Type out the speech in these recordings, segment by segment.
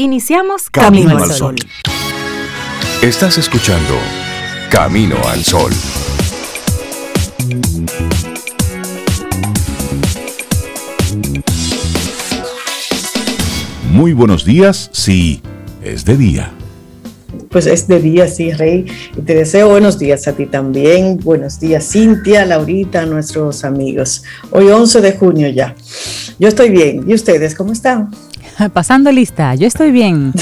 Iniciamos Camino, al Sol. Estás escuchando Camino al Sol. Muy buenos días, sí, es de día. Pues es de día, sí, Rey. Y te deseo buenos días a ti también. Buenos días, Cintia, Laurita, nuestros amigos. Hoy 11 de junio ya. Yo estoy bien. ¿Y ustedes cómo están? Pasando lista, yo estoy bien.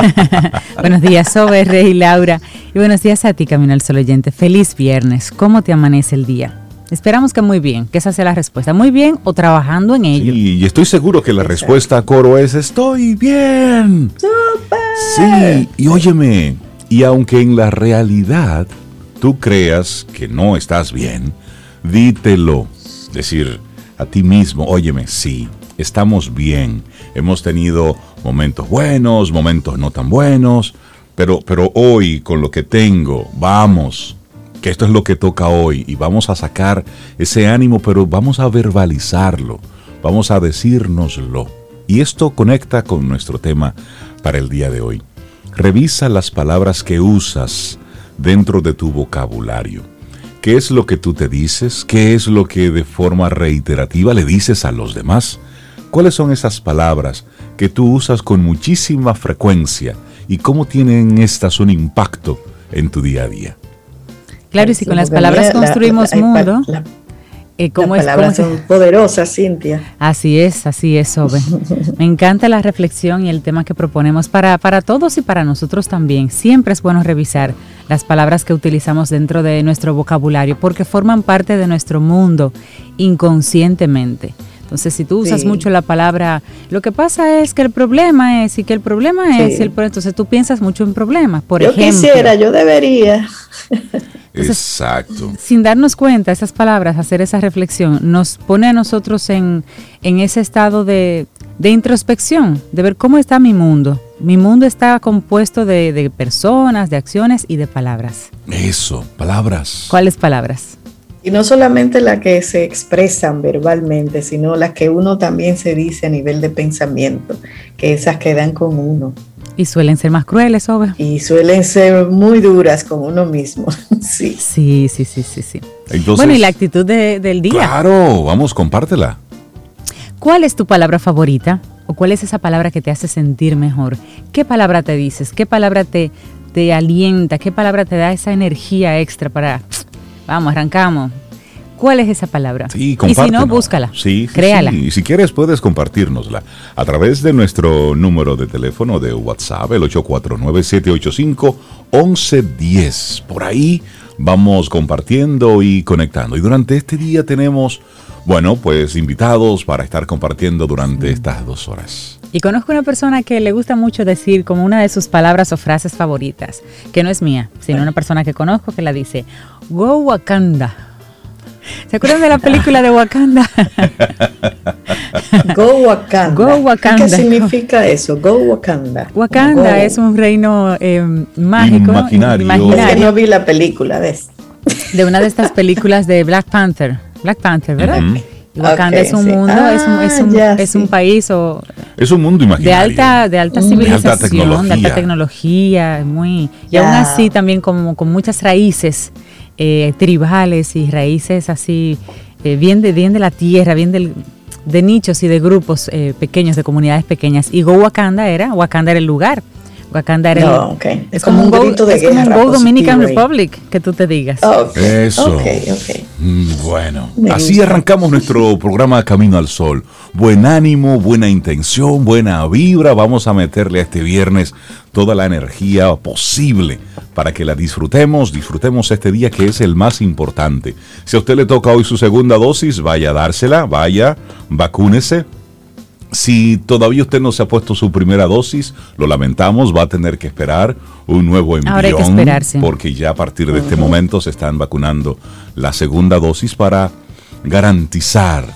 buenos días, Sobe, Rey, Laura. Y buenos días a ti, Camino al Sol Oyente. Feliz viernes. ¿Cómo te amanece el día? Esperamos que muy bien, que esa sea la respuesta. Muy bien o trabajando en ello. y estoy seguro que la respuesta a coro es estoy bien. Sí, y óyeme, y aunque en la realidad tú creas que no estás bien, dítelo. Decir a ti mismo, óyeme, sí, estamos bien. Hemos tenido momentos buenos, momentos no tan buenos, pero, pero hoy con lo que tengo, vamos, que esto es lo que toca hoy y vamos a sacar ese ánimo, pero vamos a verbalizarlo, vamos a decírnoslo. Y esto conecta con nuestro tema para el día de hoy. Revisa las palabras que usas dentro de tu vocabulario. ¿Qué es lo que tú te dices? ¿Qué es lo que de forma reiterativa le dices a los demás? ¿Cuáles son esas palabras que tú usas con muchísima frecuencia y cómo tienen estas un impacto en tu día a día? Claro, y si con las palabras construimos mundo. Eh, ¿cómo Las palabras son poderosas, Cintia. Así es, así es, Sobe. Me encanta la reflexión y el tema que proponemos para, para todos y para nosotros también. Siempre es bueno revisar las palabras que utilizamos dentro de nuestro vocabulario porque forman parte de nuestro mundo inconscientemente. Entonces, si tú usas mucho la palabra, lo que pasa es que el problema es, y que el problema es, el, entonces tú piensas mucho en problemas. Por yo ejemplo. quisiera, yo debería. Exacto. Sin darnos cuenta, esas palabras, hacer esa reflexión, nos pone a nosotros en, en ese estado de, de, introspección, de ver cómo está mi mundo. Mi mundo está compuesto de, de personas, de acciones y de palabras. Eso, palabras. ¿Cuáles palabras? Y no solamente las que se expresan verbalmente, sino las que uno también se dice a nivel de pensamiento, que esas quedan con uno. Y suelen ser más crueles, obvio. Y suelen ser muy duras con uno mismo, sí. Sí, sí, sí, sí, sí. bueno, y la actitud del día. Claro, vamos, compártela. ¿Cuál es tu palabra favorita? ¿O cuál es esa palabra que te hace sentir mejor? ¿Qué palabra te dices? ¿Qué palabra te, te alienta? ¿Qué palabra te da esa energía extra para Vamos, arrancamos. ¿Cuál es esa palabra? Sí, y si no, búscala. Sí, créala. Y si quieres, puedes compartirnosla a través de nuestro número de teléfono de WhatsApp, el 849-785-1110. Por ahí vamos compartiendo y conectando. Y durante este día tenemos, bueno, pues invitados para estar compartiendo durante estas dos horas. Y conozco una persona que le gusta mucho decir como una de sus palabras o frases favoritas, que no es mía, sino una persona que conozco que la dice, Go Wakanda. ¿Se acuerdan de la película de Wakanda? Go Wakanda. Go Wakanda. ¿Qué significa eso? Go Wakanda. Wakanda es un reino eh, mágico. Imaginario. imaginario. no vi la película, ¿ves? De una de estas películas de Black Panther. Black Panther, ¿verdad? Wakanda es un mundo, es, un, es, un, ah, es un país o es un mundo imaginario. de alta de alta civilización, de alta tecnología, muy y aún así también como con muchas raíces eh, tribales y raíces así, eh, bien, de, bien de la tierra, bien del, de nichos y de grupos eh, pequeños, de comunidades pequeñas. Y Go Wakanda era, Wakanda era el lugar. Wakanda era el, es, como, un Go, es como un Go Dominican Republic, que tú te digas. Eso. Mm, bueno, así arrancamos nuestro programa Camino al Sol. Buen ánimo, buena intención, buena vibra. Vamos a meterle a este viernes toda la energía posible para que la disfrutemos, disfrutemos este día que es el más importante. Si a usted le toca hoy su segunda dosis, vaya a dársela, vaya, vacúnese. Si todavía usted no se ha puesto su primera dosis, lo lamentamos, va a tener que esperar un nuevo envión, porque ya a partir de este momento se están vacunando la segunda dosis para garantizar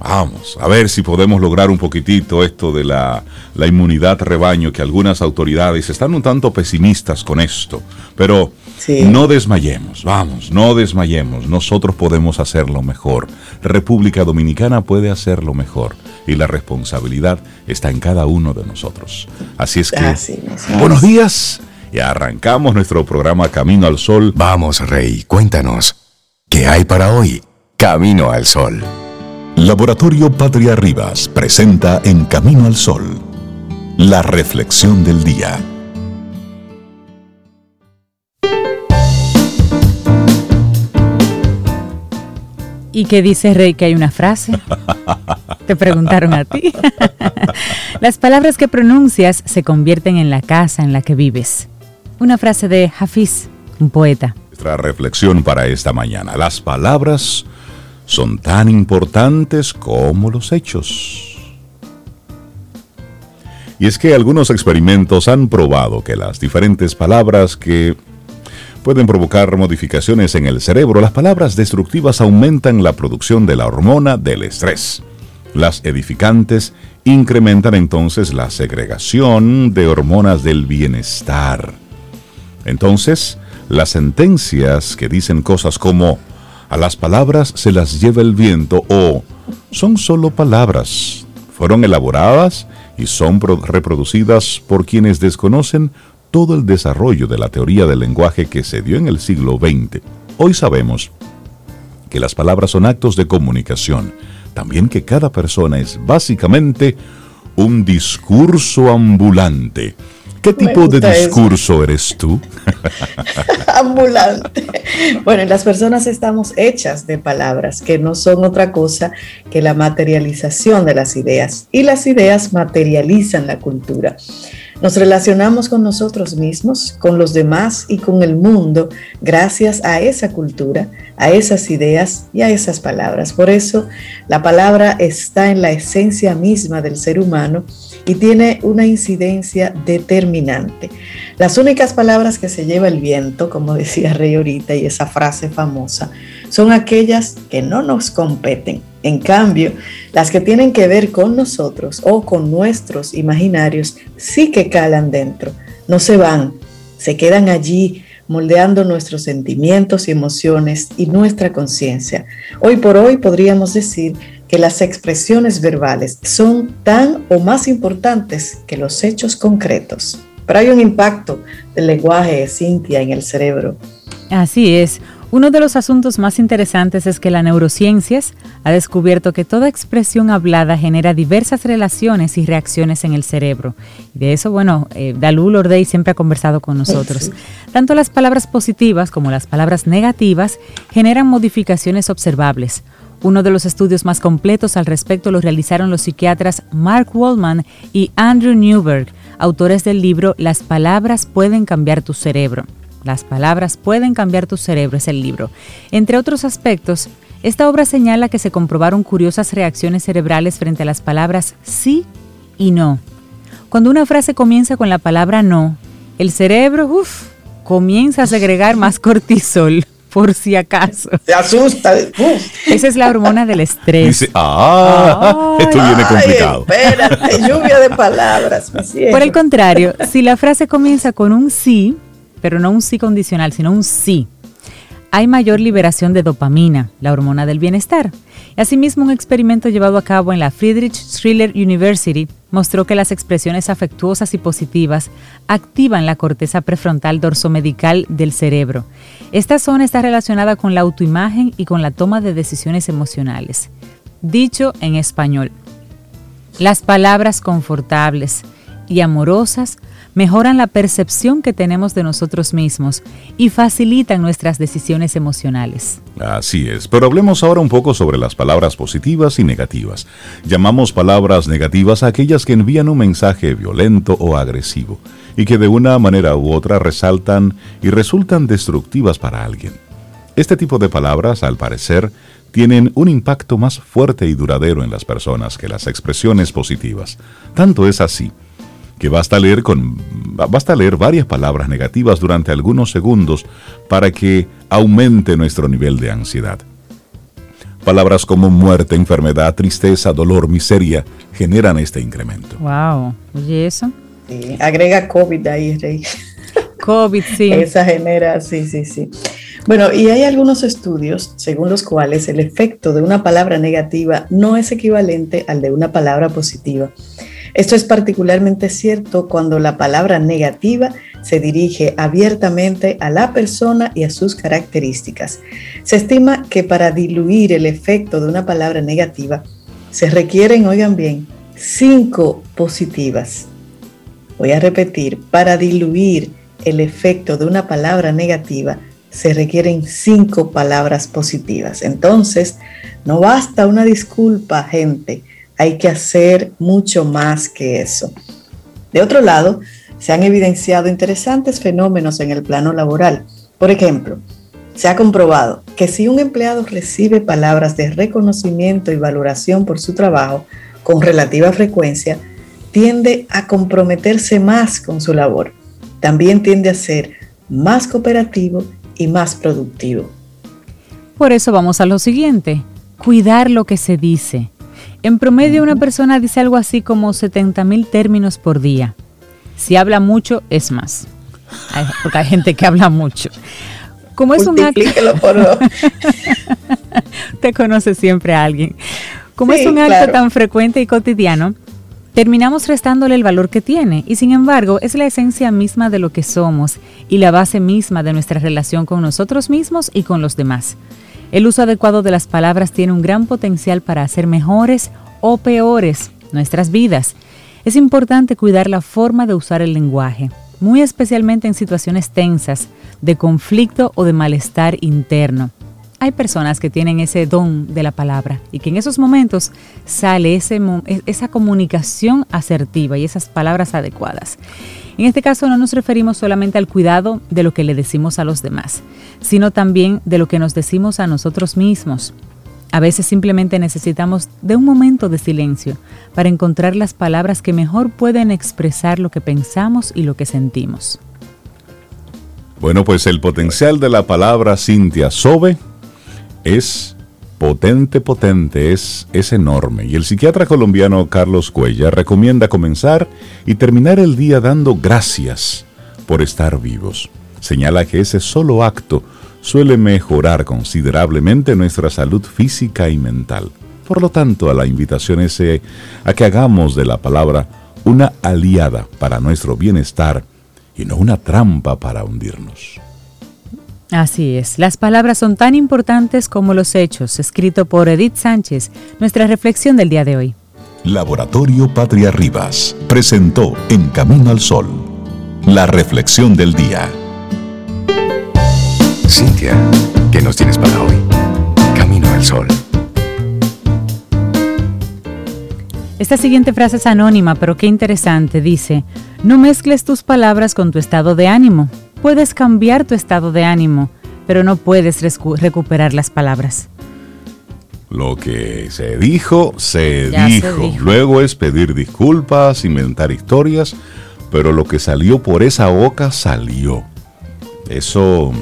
Vamos, a ver si podemos lograr un poquitito esto de la, la, inmunidad rebaño, que algunas autoridades están un tanto pesimistas con esto. Pero no desmayemos, vamos, no desmayemos. Nosotros podemos hacerlo mejor. República Dominicana puede hacerlo mejor. Y la responsabilidad está en cada uno de nosotros. Así es que, buenos días. Y arrancamos nuestro programa Camino al Sol. Vamos, Rey, cuéntanos. ¿Qué hay para hoy? Camino al Sol. Laboratorio Patria Rivas presenta En Camino al Sol, la reflexión del día. ¿Y qué dice Rey que hay una frase? Te preguntaron a ti. Las palabras que pronuncias se convierten en la casa en la que vives. Una frase de Hafiz, un poeta. Nuestra reflexión para esta mañana. Las palabras son tan importantes como los hechos. Y es que algunos experimentos han probado que las diferentes palabras que pueden provocar modificaciones en el cerebro, las palabras destructivas aumentan la producción de la hormona del estrés. Las edificantes incrementan entonces la segregación de hormonas del bienestar. Entonces, las sentencias que dicen cosas como a las palabras se las lleva el viento o son solo palabras. Fueron elaboradas y son reproducidas por quienes desconocen todo el desarrollo de la teoría del lenguaje que se dio en el siglo XX. Hoy sabemos que las palabras son actos de comunicación, también que cada persona es básicamente un discurso ambulante ¿Qué tipo de discurso eres tú? Ambulante. Bueno, las personas estamos hechas de palabras que no son otra cosa que la materialización de las ideas y las ideas materializan la cultura. Nos relacionamos con nosotros mismos, con los demás y con el mundo gracias a esa cultura, a esas ideas y a esas palabras. Por eso la palabra está en la esencia misma del ser humano y tiene una incidencia determinante. Las únicas palabras que se lleva el viento, como decía Rey ahorita y esa frase famosa, son aquellas que no nos competen. En cambio, las que tienen que ver con nosotros o con nuestros imaginarios sí que calan dentro, no se van, se quedan allí moldeando nuestros sentimientos y emociones y nuestra conciencia. Hoy por hoy podríamos decir que las expresiones verbales son tan o más importantes que los hechos concretos. Pero hay un impacto del lenguaje, Cintia, en el cerebro. Así es. Uno de los asuntos más interesantes es que la neurociencias ha descubierto que toda expresión hablada genera diversas relaciones y reacciones en el cerebro. De eso, bueno, eh, Dalú Lordey siempre ha conversado con nosotros. Tanto las palabras positivas como las palabras negativas generan modificaciones observables. Uno de los estudios más completos al respecto lo realizaron los psiquiatras Mark Wallman y Andrew Newberg, autores del libro Las palabras pueden cambiar tu cerebro. Las palabras pueden cambiar tu cerebro es el libro. Entre otros aspectos, esta obra señala que se comprobaron curiosas reacciones cerebrales frente a las palabras sí y no. Cuando una frase comienza con la palabra no, el cerebro uf, comienza a segregar más cortisol por si acaso. Se asusta. Esa es la hormona del estrés. Dice, ah, esto viene complicado. espérate, lluvia de palabras. por el contrario, si la frase comienza con un sí, pero no un sí condicional, sino un sí, hay mayor liberación de dopamina, la hormona del bienestar. Asimismo, un experimento llevado a cabo en la Friedrich Schiller University mostró que las expresiones afectuosas y positivas activan la corteza prefrontal dorsomedical del cerebro. Esta zona está relacionada con la autoimagen y con la toma de decisiones emocionales. Dicho en español, las palabras confortables y amorosas mejoran la percepción que tenemos de nosotros mismos y facilitan nuestras decisiones emocionales. Así es, pero hablemos ahora un poco sobre las palabras positivas y negativas. Llamamos palabras negativas a aquellas que envían un mensaje violento o agresivo y que de una manera u otra resaltan y resultan destructivas para alguien. Este tipo de palabras, al parecer, tienen un impacto más fuerte y duradero en las personas que las expresiones positivas. Tanto es así que basta leer, con, basta leer varias palabras negativas durante algunos segundos para que aumente nuestro nivel de ansiedad. Palabras como muerte, enfermedad, tristeza, dolor, miseria generan este incremento. Wow, oye eso. Sí, agrega COVID ahí, Rey. COVID, sí. Esa genera, sí, sí, sí. Bueno, y hay algunos estudios según los cuales el efecto de una palabra negativa no es equivalente al de una palabra positiva. Esto es particularmente cierto cuando la palabra negativa se dirige abiertamente a la persona y a sus características. Se estima que para diluir el efecto de una palabra negativa se requieren, oigan bien, cinco positivas. Voy a repetir, para diluir el efecto de una palabra negativa se requieren cinco palabras positivas. Entonces, no basta una disculpa, gente, hay que hacer mucho más que eso. De otro lado, se han evidenciado interesantes fenómenos en el plano laboral. Por ejemplo, se ha comprobado que si un empleado recibe palabras de reconocimiento y valoración por su trabajo con relativa frecuencia, tiende a comprometerse más con su labor. También tiende a ser más cooperativo y más productivo. Por eso vamos a lo siguiente, cuidar lo que se dice. En promedio una persona dice algo así como 70 mil términos por día. Si habla mucho, es más. porque hay gente que habla mucho. Como es un acto. por Te conoce siempre a alguien. Como es un acto tan frecuente y cotidiano, terminamos restándole el valor que tiene y sin embargo es la esencia misma de lo que somos y la base misma de nuestra relación con nosotros mismos y con los demás. El uso adecuado de las palabras tiene un gran potencial para hacer mejores o peores nuestras vidas es importante cuidar la forma de usar el lenguaje, muy especialmente en situaciones tensas, de conflicto o de malestar interno. Hay personas que tienen ese don de la palabra y que en esos momentos sale e, esa comunicación asertiva y esas palabras adecuadas. En este caso no nos referimos solamente al cuidado de lo que le decimos a los demás, sino también de lo que nos decimos a nosotros mismos. A veces simplemente necesitamos de un momento de silencio para encontrar las palabras que mejor pueden expresar lo que pensamos y lo que sentimos. Bueno, pues el potencial de la palabra Cintia Sobe es potente, potente, es, es enorme. Y el psiquiatra colombiano Carlos Cuella recomienda comenzar y terminar el día dando gracias por estar vivos. Señala que ese solo acto suele mejorar considerablemente nuestra salud física y mental. Por lo tanto, a la invitación es a que hagamos de la palabra una aliada para nuestro bienestar y no una trampa para hundirnos. Así es, las palabras son tan importantes como los hechos, escrito por Edith Sánchez, nuestra reflexión del día de hoy. Laboratorio Patria Rivas presentó En Camino al Sol, la reflexión del día. Cintia, ¿qué nos tienes para hoy? Camino al sol. Esta siguiente frase es anónima, pero qué interesante. Dice, no mezcles tus palabras con tu estado de ánimo. Puedes cambiar tu estado de ánimo, pero no puedes recuperar las palabras. Lo que se dijo, se dijo. Luego es pedir disculpas, inventar historias, pero lo que salió por esa boca salió. Eso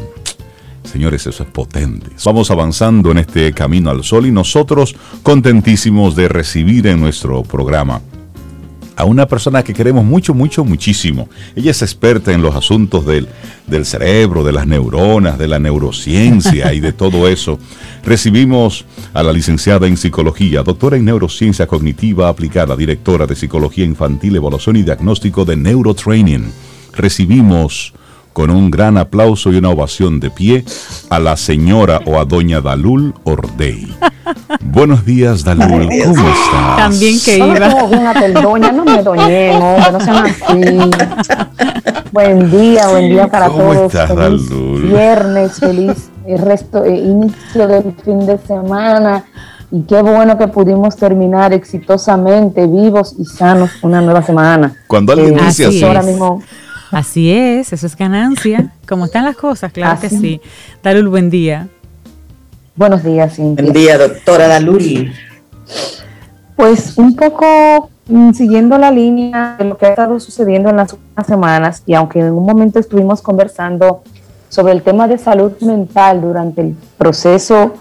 Señores, eso es potente. Vamos avanzando en este camino al sol y nosotros contentísimos de recibir en nuestro programa a una persona que queremos mucho, mucho, muchísimo. Ella es experta en los asuntos del, del cerebro, de las neuronas, de la neurociencia y de todo eso. Recibimos a la licenciada en psicología, doctora en neurociencia cognitiva aplicada, directora de psicología infantil, evaluación y diagnóstico de neurotraining. Recibimos con un gran aplauso y una ovación de pie a la señora o a doña Dalul Ordey. Buenos días, Dalul, ¿cómo estás? También que iba. No, doña, no me doñemos, no sean así. buen día, buen día para ¿Cómo todos. Estás, Dalul? Viernes, feliz el resto, eh, inicio del fin de semana. Y qué bueno que pudimos terminar exitosamente, vivos y sanos, una nueva semana. Cuando alguien Eh, dice así, Ahora mismo Así es, eso es ganancia. Como están las cosas, claro que sí. Dale un buen día. Buenos días, Cintia. Buen día, doctora Dalul. Pues un poco mm, siguiendo la línea de lo que ha estado sucediendo en las últimas semanas, y aunque en un momento estuvimos conversando sobre el tema de salud mental durante el proceso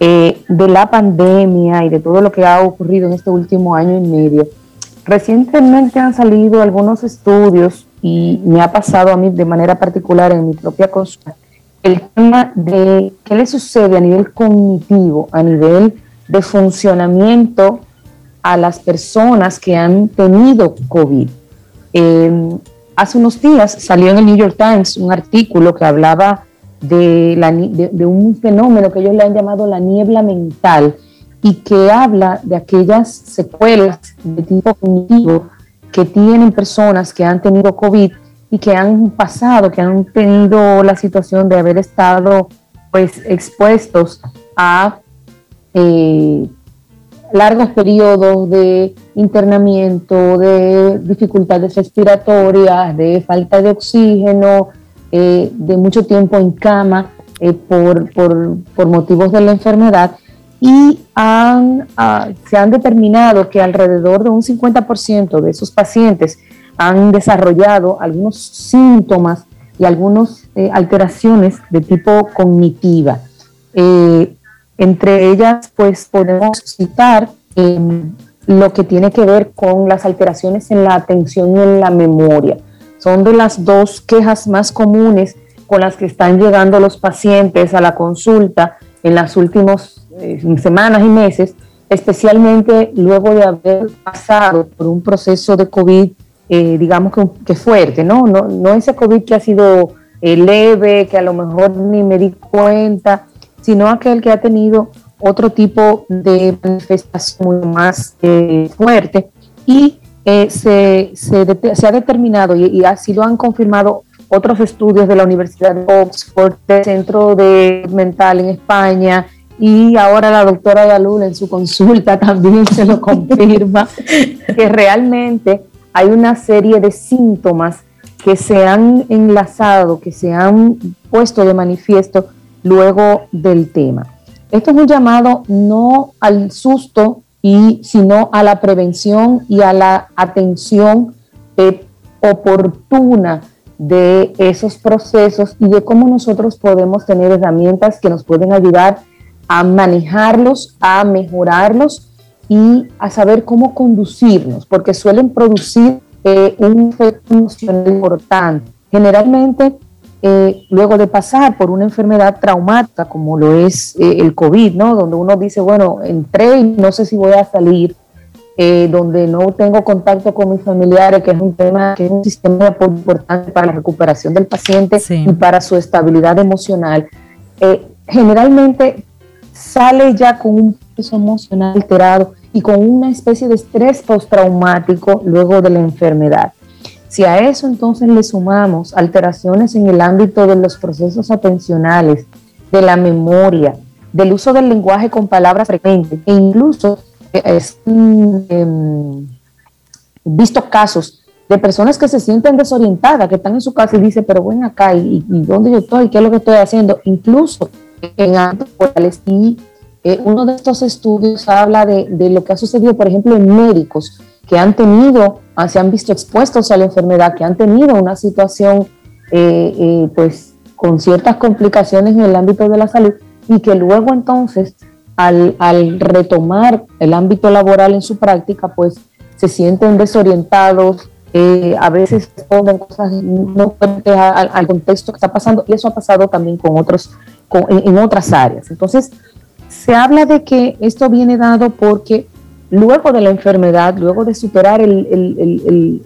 eh, de la pandemia y de todo lo que ha ocurrido en este último año y medio, recientemente han salido algunos estudios y me ha pasado a mí de manera particular en mi propia consulta el tema de qué le sucede a nivel cognitivo, a nivel de funcionamiento a las personas que han tenido COVID. Eh, hace unos días salió en el New York Times un artículo que hablaba de, de, un fenómeno que ellos le han llamado la niebla mental y que habla de aquellas secuelas de tipo cognitivo que tienen personas que han tenido COVID y que han pasado, que han tenido la situación de haber estado pues expuestos a eh, largos periodos de internamiento, de dificultades respiratorias, de falta de oxígeno, eh, de mucho tiempo en cama eh, por, por, motivos de la enfermedad y han, ah, se han determinado que alrededor de un 50% de esos pacientes han desarrollado algunos síntomas y algunas eh, alteraciones de tipo cognitiva. entre ellas, pues podemos citar em, lo que tiene que ver con las alteraciones en la atención y en la memoria son de las dos quejas más comunes con las que están llegando los pacientes a la consulta en las últimas eh, semanas y meses, especialmente luego de haber pasado por un proceso de COVID, eh, digamos que, fuerte, ¿no? ¿no? No ese COVID que ha sido eh, leve, que a lo mejor ni me di cuenta, sino aquel que ha tenido otro tipo de manifestación más fuerte y eh, se, se, ha determinado y, así lo han confirmado otros estudios de la Universidad de Oxford, del Centro de Mental en España, y ahora la doctora Galul en su consulta también se lo confirma, que realmente hay una serie de síntomas que se han enlazado, que se han puesto de manifiesto luego del tema. Esto es un llamado no al susto y sino a la prevención y a la atención oportuna de esos procesos y de cómo nosotros podemos tener herramientas que nos pueden ayudar a manejarlos, a mejorarlos y a saber cómo conducirnos, porque suelen producir eh, un efecto emocional importante. Generalmente eh, luego de pasar por una enfermedad traumática como lo es eh, el COVID, ¿no? Donde uno dice, bueno, entré y no sé si voy a salir, eh, donde no tengo contacto con mis familiares, que es un tema, que es un sistema de apoyo importante para la recuperación del paciente y para su estabilidad emocional. generalmente sale ya con un peso emocional alterado y con una especie de estrés postraumático luego de la enfermedad. Si a eso entonces le sumamos alteraciones en el ámbito de los procesos atencionales, de la memoria, del uso del lenguaje con palabras frecuentes, e incluso eh, es, em, visto casos de personas que se sienten desorientadas, que están en su casa y dicen, pero ven acá, ¿y, dónde yo estoy? ¿Qué es lo que estoy haciendo? Incluso en ámbitos y eh, uno de estos estudios habla de, de, lo que ha sucedido, por ejemplo, en médicos que han tenido, ah, se han visto expuestos a la enfermedad, que han tenido una situación eh, eh, pues con ciertas complicaciones en el ámbito de la salud y que luego entonces al, retomar el ámbito laboral en su práctica pues se sienten desorientados, eh, a veces responden cosas no al, al, contexto que está pasando. Y eso ha pasado también con otros, en otras áreas. Entonces, se habla de que esto viene dado porque luego de la enfermedad, luego de superar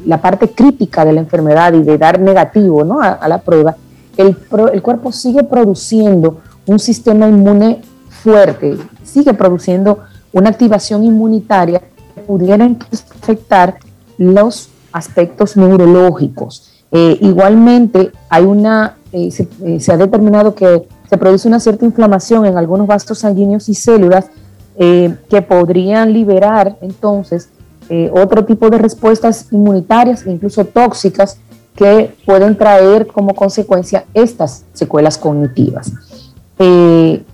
la parte crítica de la enfermedad y de dar negativo ¿no? a, la prueba, el, cuerpo sigue produciendo un sistema inmune fuerte, sigue produciendo una activación inmunitaria que pudiera afectar los aspectos neurológicos. Eh, igualmente, hay una, eh, eh, se ha determinado que se produce una cierta inflamación en algunos vasos sanguíneos y células eh, que podrían liberar entonces eh, otro tipo de respuestas inmunitarias, incluso tóxicas, que pueden traer como consecuencia estas secuelas cognitivas. Eh,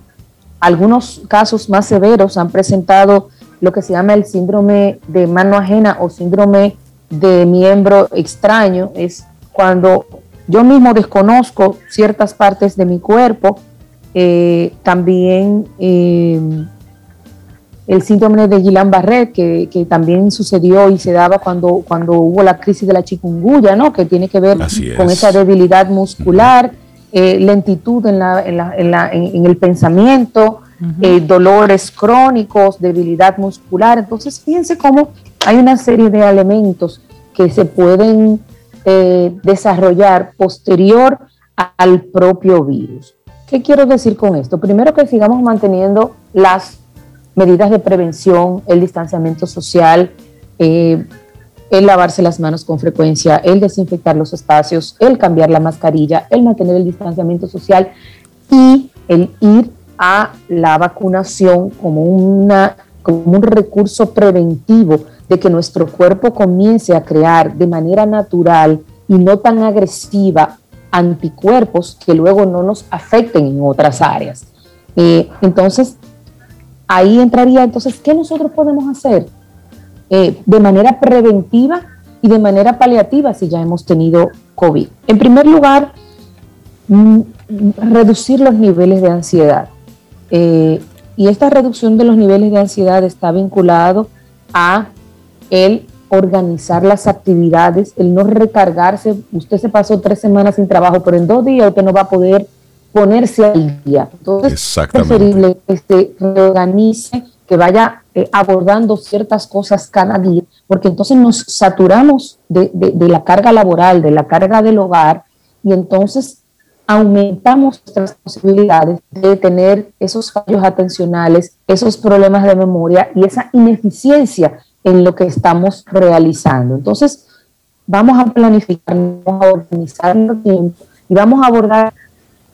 algunos casos más severos han presentado lo que se llama el síndrome de mano ajena o síndrome de miembro extraño. Es cuando yo mismo desconozco ciertas partes de mi cuerpo eh, también eh, el síndrome de Guillain-Barré, que, también sucedió y se daba cuando, cuando hubo la crisis de la chikungunya, ¿no? que tiene que ver con esa debilidad muscular, eh, lentitud en, la, en, la, en, el pensamiento, dolores crónicos, debilidad muscular. Entonces, fíjense cómo hay una serie de elementos que se pueden desarrollar posterior al propio virus. ¿Qué quiero decir con esto? Primero que sigamos manteniendo las medidas de prevención, el distanciamiento social, eh, el lavarse las manos con frecuencia, el desinfectar los espacios, el cambiar la mascarilla, el mantener el distanciamiento social y el ir a la vacunación como, una, como un recurso preventivo de que nuestro cuerpo comience a crear de manera natural y no tan agresiva anticuerpos que luego no nos afecten en otras áreas. Eh, entonces, ahí entraría, entonces, ¿qué nosotros podemos hacer eh, de manera preventiva y de manera paliativa si ya hemos tenido COVID? En primer lugar, mm, reducir los niveles de ansiedad. Eh, y esta reducción de los niveles de ansiedad está vinculado a el organizar las actividades, el no recargarse. Usted se pasó tres semanas sin trabajo, pero en dos días usted no va a poder ponerse al día. Entonces, es preferible que se reorganice, que vaya eh, abordando ciertas cosas cada día, porque entonces nos saturamos de, de la carga laboral, de la carga del hogar, y entonces aumentamos nuestras posibilidades de tener esos fallos atencionales, esos problemas de memoria y esa ineficiencia en lo que estamos realizando. Entonces, vamos a planificar, vamos a organizar el tiempo y vamos a abordar,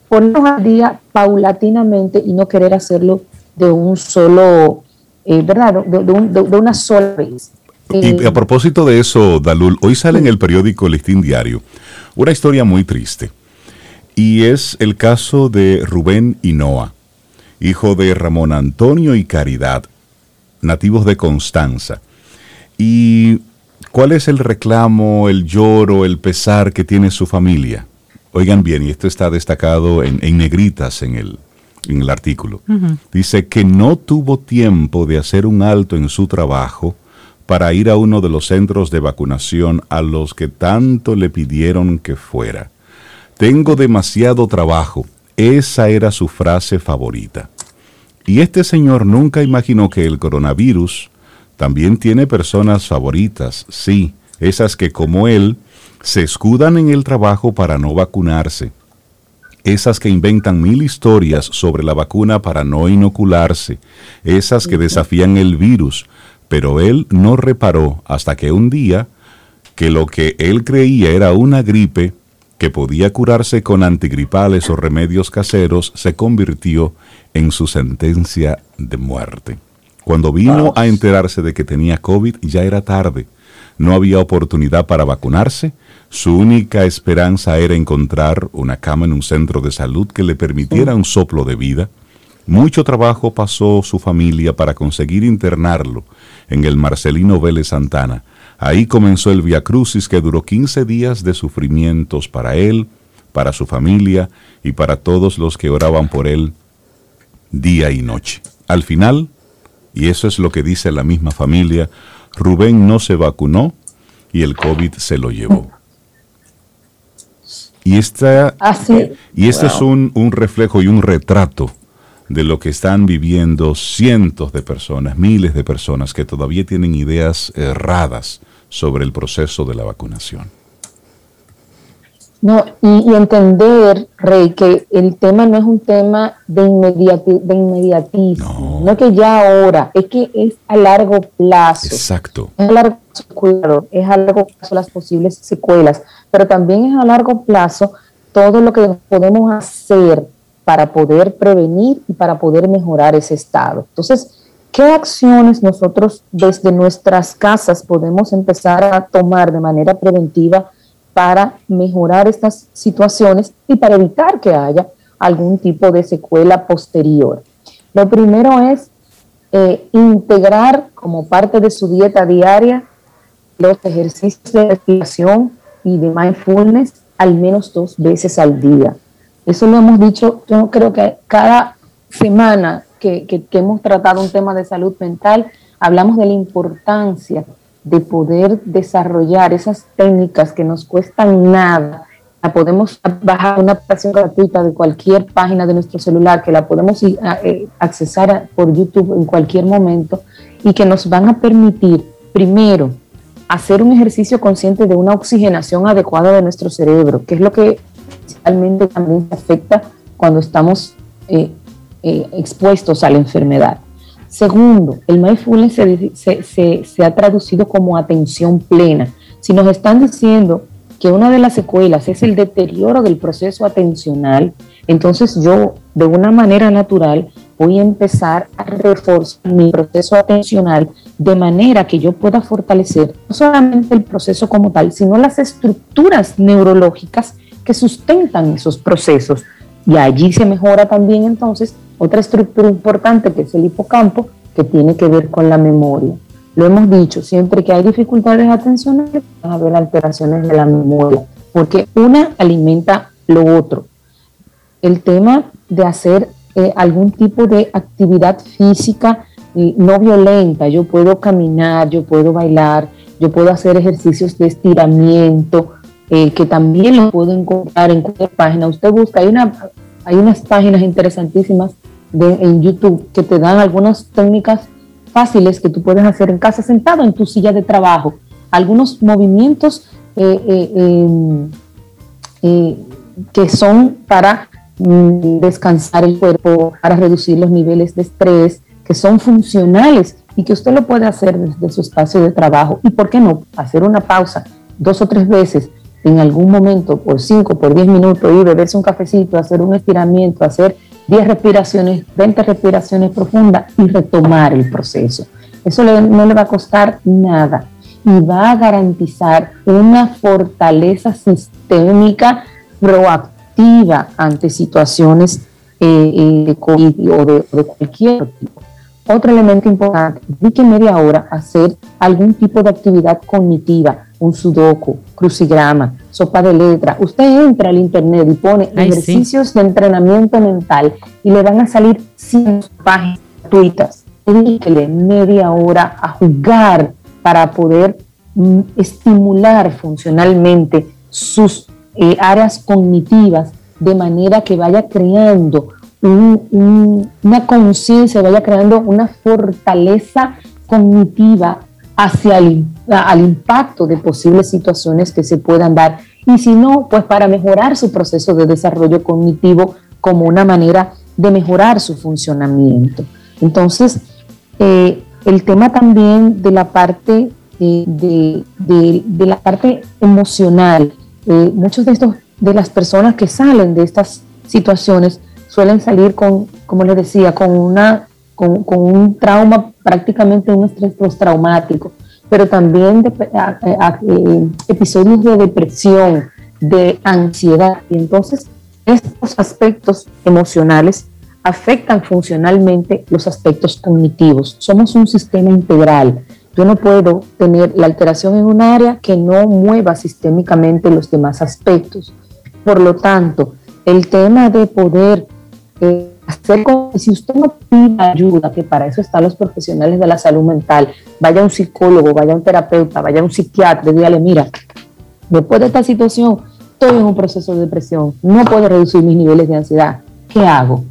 ponernos al día paulatinamente y no querer hacerlo de un solo, eh, ¿verdad? De, una sola vez. Y a eh, propósito de eso, Dalul, hoy sale en el periódico Listín Diario una historia muy triste. Y es el caso de Rubén Hinoa, hijo de Ramón Antonio y Caridad, nativos de Constanza. ¿Y cuál es el reclamo, el lloro, el pesar que tiene su familia? Oigan bien, y esto está destacado en, negritas en el, en el artículo. Dice que no tuvo tiempo de hacer un alto en su trabajo para ir a uno de los centros de vacunación a los que tanto le pidieron que fuera. Tengo demasiado trabajo. Esa era su frase favorita. Y este señor nunca imaginó que el coronavirus también tiene personas favoritas, sí, esas que como él se escudan en el trabajo para no vacunarse, esas que inventan mil historias sobre la vacuna para no inocularse, esas que desafían el virus, pero él no reparó hasta que un día que lo que él creía era una gripe que podía curarse con antigripales o remedios caseros se convirtió en su sentencia de muerte. Cuando vino a enterarse de que tenía COVID ya era tarde. No había oportunidad para vacunarse. Su única esperanza era encontrar una cama en un centro de salud que le permitiera un soplo de vida. Mucho trabajo pasó su familia para conseguir internarlo en el Marcelino Vélez Santana. Ahí comenzó el Via Crucis que duró 15 días de sufrimientos para él, para su familia y para todos los que oraban por él día y noche. Al final, y eso es lo que dice la misma familia. Rubén no se vacunó y el COVID se lo llevó. Y, esta, y este es un, un reflejo y un retrato de lo que están viviendo cientos de personas, miles de personas que todavía tienen ideas erradas sobre el proceso de la vacunación. No, y, entender, Rey, que el tema no es un tema de, inmediati de inmediatismo, no. que ya ahora, es que es a largo plazo. Exacto. Es a largo plazo, es a largo plazo las posibles secuelas, pero también es a largo plazo todo lo que podemos hacer para poder prevenir y para poder mejorar ese estado. Entonces, ¿qué acciones nosotros desde nuestras casas podemos empezar a tomar de manera preventiva? Para mejorar estas situaciones y para evitar que haya algún tipo de secuela posterior. Lo primero es eh, integrar como parte de su dieta diaria los ejercicios de respiración y de mindfulness al menos dos veces al día. Eso lo hemos dicho, yo creo que cada semana que, que, hemos tratado un tema de salud mental, hablamos de la importancia de poder desarrollar esas técnicas que nos cuestan nada. La podemos bajar una aplicación gratuita de cualquier página de nuestro celular, que la podemos eh, accesar por YouTube en cualquier momento y que nos van a permitir, primero, hacer un ejercicio consciente de una oxigenación adecuada de nuestro cerebro, que es lo que principalmente también afecta cuando estamos eh, eh, expuestos a la enfermedad. Segundo, el mindfulness se, se, ha traducido como atención plena. Si nos están diciendo que una de las secuelas es el deterioro del proceso atencional, entonces yo de una manera natural voy a empezar a reforzar mi proceso atencional de manera que yo pueda fortalecer no solamente el proceso como tal, sino las estructuras neurológicas que sustentan esos procesos. Y allí se mejora también entonces otra estructura importante que es el hipocampo, que tiene que ver con la memoria. Lo hemos dicho, siempre que hay dificultades atencionales, van a haber alteraciones de la memoria, porque una alimenta lo otro. El tema de hacer eh, algún tipo de actividad física eh, no violenta, yo puedo caminar, yo puedo bailar, yo puedo hacer ejercicios de estiramiento, eh, que también lo puedo encontrar en cualquier página. Usted busca, hay, una, hay unas páginas interesantísimas en YouTube que te dan algunas técnicas fáciles que tú puedes hacer en casa sentado en tu silla de trabajo. Algunos movimientos eh, eh, em, que son para mm, descansar el cuerpo, para reducir los niveles de estrés, que son funcionales y que usted lo puede hacer desde su espacio de trabajo. Y por qué no, hacer una pausa dos o tres veces en algún momento, por cinco, por diez minutos, y beberse un cafecito, hacer un estiramiento, hacer 10 respiraciones, 20 respiraciones profundas y retomar el proceso. Eso no le va a costar nada y va a garantizar una fortaleza sistémica proactiva ante situaciones eh, eh, de COVID o de, cualquier tipo. Otro elemento importante, dedique media hora hacer algún tipo de actividad cognitiva, un sudoku, crucigrama, sopa de letra. Usted entra al internet y pone ejercicios de entrenamiento mental y le van a salir 100 páginas gratuitas. Dedíquele media hora a jugar para poder mm, estimular funcionalmente sus eh, áreas cognitivas de manera que vaya creando una conciencia, vaya creando una fortaleza cognitiva hacia el al impacto de posibles situaciones que se puedan dar y si no, pues para mejorar su proceso de desarrollo cognitivo como una manera de mejorar su funcionamiento. Entonces, eh, el tema también de la parte, eh, de, la parte emocional, eh, muchos de de las personas que salen de estas situaciones suelen salir con, como les decía, con una con, con un trauma, prácticamente un estrés postraumático pero también de, eh, episodios de depresión, de ansiedad. Y entonces estos aspectos emocionales afectan funcionalmente los aspectos cognitivos. Somos un sistema integral. Yo no puedo tener la alteración en un área que no mueva sistémicamente los demás aspectos. Por lo tanto, el tema de poder eh, hacer si usted no pide ayuda, que para eso están los profesionales de la salud mental, vaya a un psicólogo, vaya a un terapeuta, vaya a un psiquiatra, dígale, mira, después de esta situación, estoy en un proceso de depresión, no puedo reducir mis niveles de ansiedad, ¿qué hago?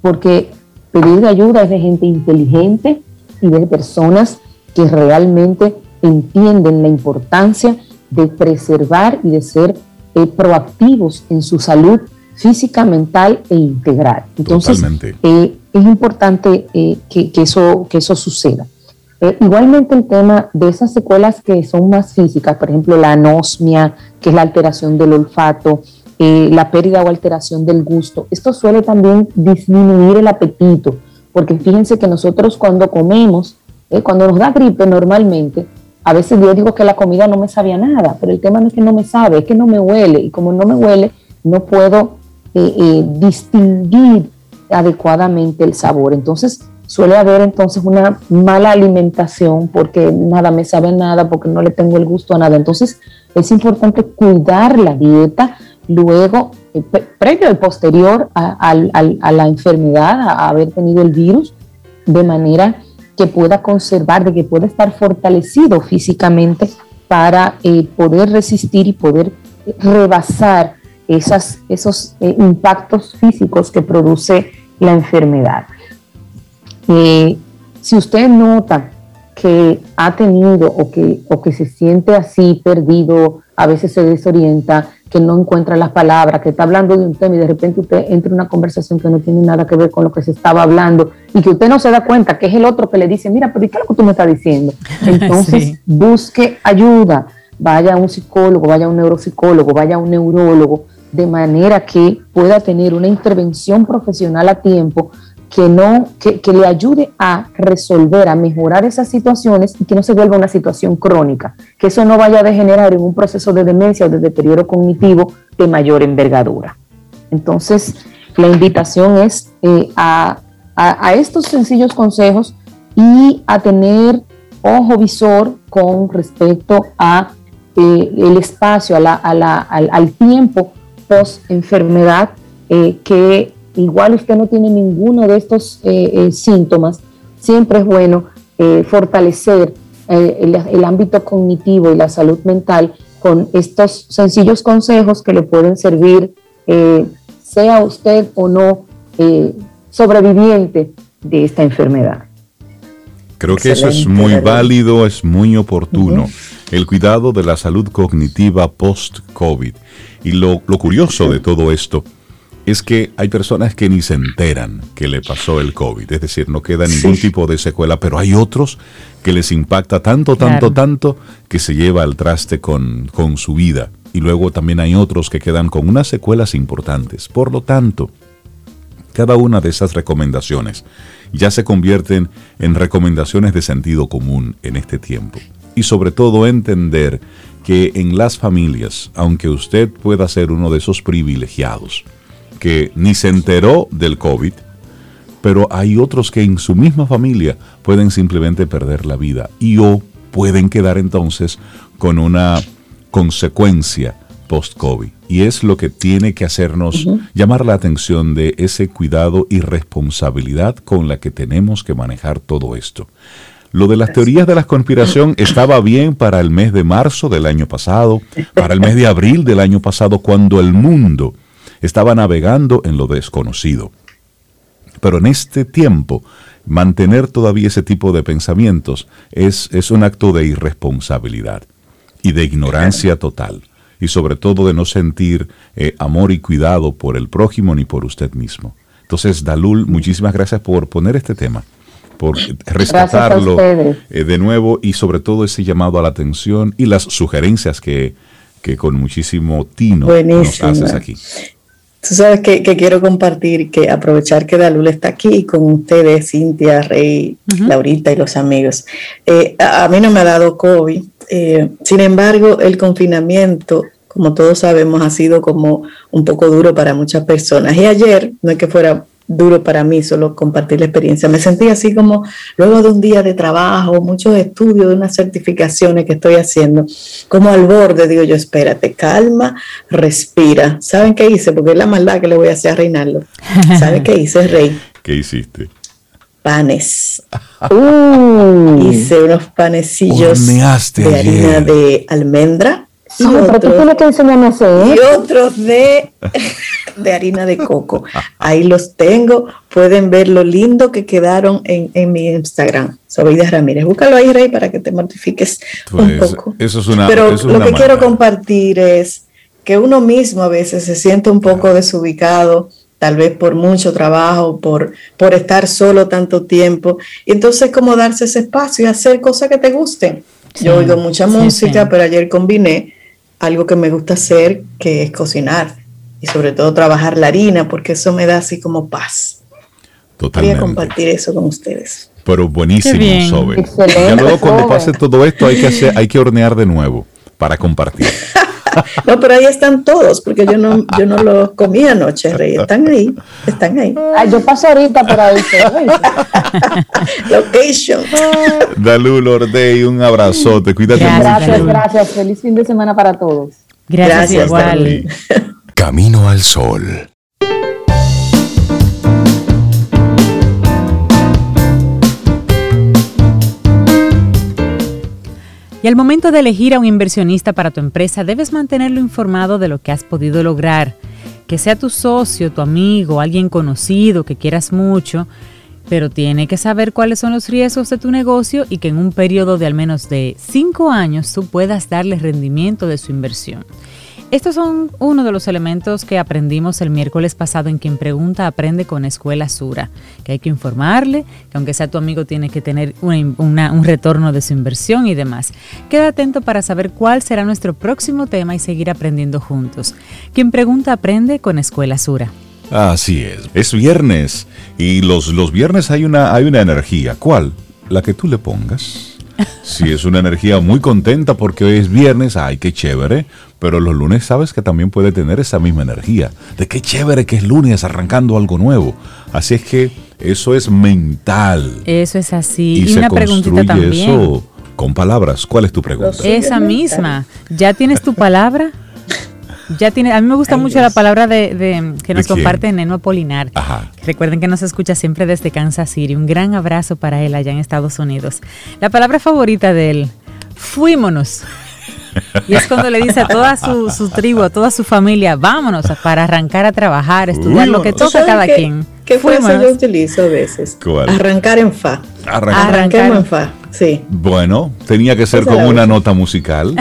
Porque pedir ayuda es de gente inteligente y de personas que realmente entienden la importancia de preservar y de ser eh, proactivos en su salud física, mental e integral. Entonces, eh, es importante eh, que, eso, que eso suceda. Eh, igualmente el tema de esas secuelas que son más físicas, por ejemplo la anosmia, que es la alteración del olfato, la pérdida o alteración del gusto, esto suele también disminuir el apetito, porque fíjense que nosotros cuando comemos, cuando nos da gripe normalmente, a veces yo digo que la comida no me sabía nada, pero el tema no es que no me sabe, es que no me huele, y como no me huele, no puedo eh, eh, distinguir adecuadamente el sabor. Entonces suele haber entonces una mala alimentación porque nada me sabe nada, porque no le tengo el gusto a nada. Entonces es importante cuidar la dieta, luego eh, previo y posterior a, la enfermedad, a, haber tenido el virus, de manera que pueda conservar, de que pueda estar fortalecido físicamente para poder resistir y poder rebasar esas, esos eh, impactos físicos que produce la enfermedad. si usted nota que ha tenido o que, o que se siente así perdido, a veces se desorienta, que no encuentra las palabras, que está hablando de un tema y de repente usted entra en una conversación que no tiene nada que ver con lo que se estaba hablando y que usted no se da cuenta que es el otro que le dice, mira, pero ¿qué es lo que tú me estás diciendo? Entonces busque ayuda, vaya a un psicólogo, vaya a un neuropsicólogo, vaya a un neurólogo, de manera que pueda tener una intervención profesional a tiempo que, no, que, le ayude a resolver, a mejorar esas situaciones y que no se vuelva una situación crónica, que eso no vaya a degenerar en un proceso de demencia o de deterioro cognitivo de mayor envergadura. Entonces, la invitación es eh, a, estos sencillos consejos y a tener ojo visor con respecto a eh, el espacio, a la, al, al, tiempo post enfermedad eh, que igual usted no tiene ninguno de estos eh, eh, síntomas, siempre es bueno fortalecer el, ámbito cognitivo y la salud mental con estos sencillos consejos que le pueden servir, sea usted o no sobreviviente de esta enfermedad. Creo que eso es muy válido, es muy oportuno. El cuidado de la salud cognitiva post-COVID. Y lo curioso de todo esto es que hay personas que ni se enteran que le pasó el COVID, es decir, no queda ningún tipo de secuela, pero hay otros que les impacta tanto, tanto, tanto que se lleva al traste con, con su vida. Y luego también hay otros que quedan con unas secuelas importantes. Por lo tanto, cada una de esas recomendaciones ya se convierten en recomendaciones de sentido común en este tiempo. Y sobre todo entender que en las familias, aunque usted pueda ser uno de esos privilegiados, que ni se enteró del COVID, pero hay otros que en su misma familia pueden simplemente perder la vida y o pueden quedar entonces con una consecuencia post-COVID. Y es lo que tiene que hacernos llamar la atención de ese cuidado y responsabilidad con la que tenemos que manejar todo esto. Lo de las teorías de la conspiración estaba bien para el mes de marzo del año pasado, para el mes de abril del año pasado, cuando el mundo estaba navegando en lo desconocido. Pero en este tiempo, mantener todavía ese tipo de pensamientos es, es un acto de irresponsabilidad y de ignorancia total, y sobre todo de no sentir eh, amor y cuidado por el prójimo ni por usted mismo. Entonces, Dalul, muchísimas gracias por poner este tema, por rescatarlo eh, de nuevo y sobre todo ese llamado a la atención y las sugerencias que, que con muchísimo tino nos haces aquí. Tú sabes que, quiero compartir, que aprovechar que Dalul está aquí con ustedes, Cintia, Rey, Laurita y los amigos. Eh, a, mí no me ha dado COVID, eh, sin embargo, el confinamiento, como todos sabemos, ha sido como un poco duro para muchas personas. Y ayer, no es que fuera duro para mí solo compartir la experiencia. Me sentí así como luego de un día de trabajo, muchos estudios, de unas certificaciones que estoy haciendo, como al borde, digo yo, espérate, calma, respira. ¿Saben qué hice? Porque es la maldad que le voy a hacer a Reinaldo. ¿Saben qué hice, Rey? ¿Qué hiciste? Panes. Uh. hice unos panecillos de harina de almendra y otros de, de harina de coco. Ahí los tengo. Pueden ver lo lindo que quedaron en, mi Instagram. Sobeida Ramírez. Búscalo ahí, Rey, para que te mortifiques un pues, poco. Eso es una, Pero lo que quiero compartir es que uno mismo a veces se siente un poco desubicado tal vez por mucho trabajo, por, por estar solo tanto tiempo. Y entonces como darse ese espacio y hacer cosas que te gusten. Yo oigo mucha música, pero ayer combiné algo que me gusta hacer, que es cocinar y sobre todo trabajar la harina, porque eso me da así como paz. Totalmente. Quería compartir eso con ustedes. Pero buenísimo, Sobe. Ya luego cuando pase todo esto hay que hacer, hay que hornear de nuevo para compartir. no, pero ahí están todos, porque yo no, yo no los comí anoche, Rey. Están ahí, están ahí. yo paso ahorita por ahí. Location. Dalul Ordey, un abrazote. Cuídate gracias, mucho. Gracias, gracias. Feliz fin de semana para todos. Gracias, gracias igual. Camino al Sol. Y al momento de elegir a un inversionista para tu empresa, debes mantenerlo informado de lo que has podido lograr. Que sea tu socio, tu amigo, alguien conocido que quieras mucho, pero tiene que saber cuáles son los riesgos de tu negocio y que en un periodo de al menos de 5 años tú puedas darle rendimiento de su inversión. Estos son uno de los elementos que aprendimos el miércoles pasado en Quien Pregunta Aprende con Escuela Sura, que hay que informarle, que aunque sea tu amigo tiene que tener un retorno de su inversión y demás. Queda atento para saber cuál será nuestro próximo tema y seguir aprendiendo juntos. Quien Pregunta Aprende con Escuela Sura. Así es, es viernes y los, los viernes hay una, hay una energía. ¿Cuál? La que tú le pongas. Si es una energía muy contenta porque hoy es viernes, ay, qué chévere. Pero los lunes sabes que también puede tener esa misma energía. De qué chévere que es lunes arrancando algo nuevo. Así es que eso es mental. Eso es así. Y, una preguntita también. eso con palabras. ¿Cuál es tu pregunta? Esa misma. ¿Ya tienes tu palabra? Ya tiene, a mí me gusta mucho la palabra de, que nos comparte Neno Polinar. Recuerden que nos escucha siempre desde Kansas City. Un gran abrazo para él allá en Estados Unidos. La palabra favorita de él, fuímonos. Y es cuando le dice a toda su, tribu, a toda su familia, vámonos para arrancar a trabajar, estudiar lo que toca cada quien. ¿Qué frase yo utilizo a veces? Arrancar en fa. Arrancar. en fa, sí. Bueno, tenía que ser como una nota musical.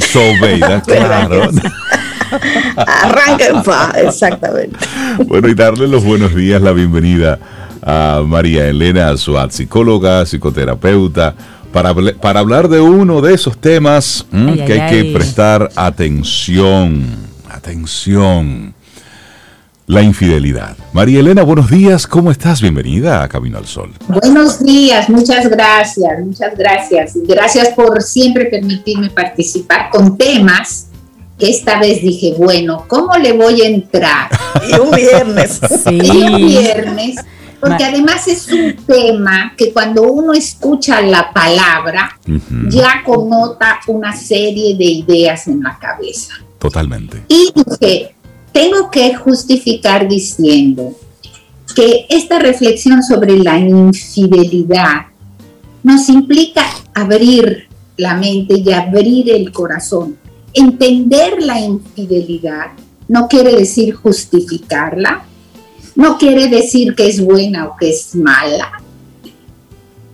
Sobeida, claro. Arranca en fa, exactamente. Bueno, y darle los buenos días, la bienvenida a María Elena Suat, psicóloga, psicoterapeuta, para, para hablar de uno de esos temas que hay que prestar atención. Atención. La infidelidad. María Elena, buenos días, ¿cómo estás? Bienvenida a Camino al Sol. Buenos días, muchas gracias, muchas gracias. Gracias por siempre permitirme participar con temas esta vez dije, bueno, ¿cómo le voy a entrar? Y un viernes. Sí. Y un viernes. Porque además es un tema que cuando uno escucha la palabra, ya connota una serie de ideas en la cabeza. Totalmente. Y dije, tengo que justificar diciendo que esta reflexión sobre la infidelidad nos implica abrir la mente y abrir el corazón entender la infidelidad no quiere decir justificarla, no quiere decir que es buena o que es mala,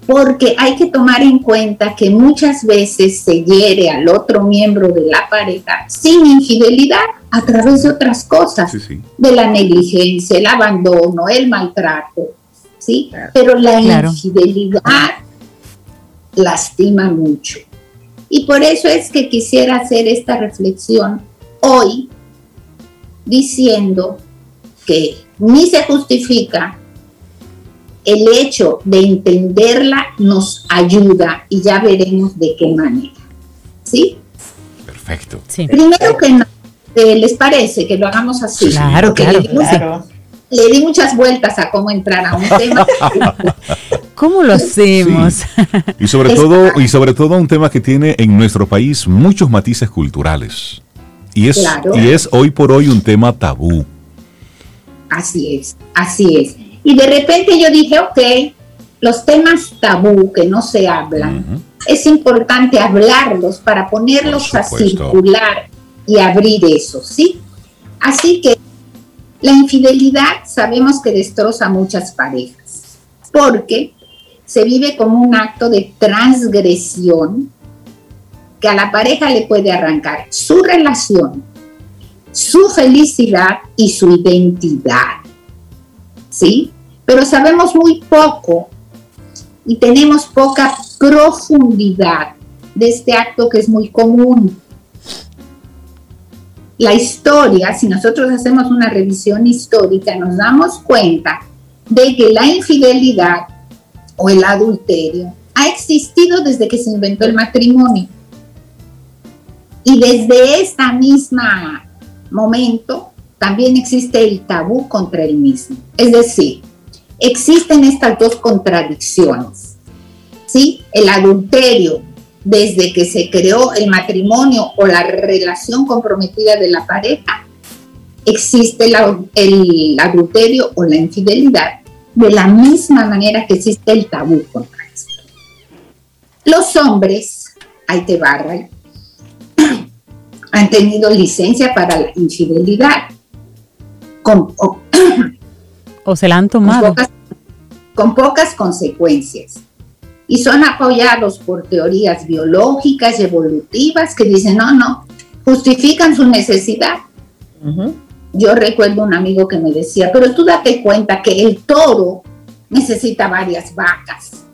porque hay que tomar en cuenta que muchas veces se hiere al otro miembro de la pareja sin infidelidad a través de otras cosas, de la negligencia, el abandono, el maltrato, ¿sí? Pero la infidelidad lastima mucho. Y por eso es que quisiera hacer esta reflexión hoy diciendo que ni se justifica, el hecho de entenderla nos ayuda y ya veremos de qué manera. ¿Sí? Perfecto. Primero que no, eh, ¿les parece que lo hagamos así? Claro, claro le di muchas vueltas a cómo entrar a un tema. ¿Cómo lo hacemos? Y sobre todo, y sobre todo un tema que tiene en nuestro país muchos matices culturales. Y es, y es hoy por hoy un tema tabú. Así es, así es. Y de repente yo dije, ok, los temas tabú que no se hablan, es importante hablarlos para ponerlos a circular y abrir eso, ¿sí? Así que la infidelidad sabemos que destroza muchas parejas, porque se vive como un acto de transgresión que a la pareja le puede arrancar su relación, su felicidad y su identidad. ¿Sí? Pero sabemos muy poco y tenemos poca profundidad de este acto que es muy común la historia, si nosotros hacemos una revisión histórica, nos damos cuenta de que la infidelidad o el adulterio ha existido desde que se inventó el matrimonio. Y desde este mismo momento también existe el tabú contra el mismo. Es decir, existen estas dos contradicciones. ¿sí? El adulterio desde que se creó el matrimonio o la relación comprometida de la pareja, existe el adulterio o la infidelidad de la misma manera que existe el tabú contra esto. Los hombres, ahí te barra, han tenido licencia para la infidelidad. Con, o, se la han tomado. con pocas consecuencias y son apoyados por teorías biológicas y evolutivas que dicen, no, no, justifican su necesidad. Yo recuerdo un amigo que me decía, pero tú date cuenta que el toro necesita varias vacas.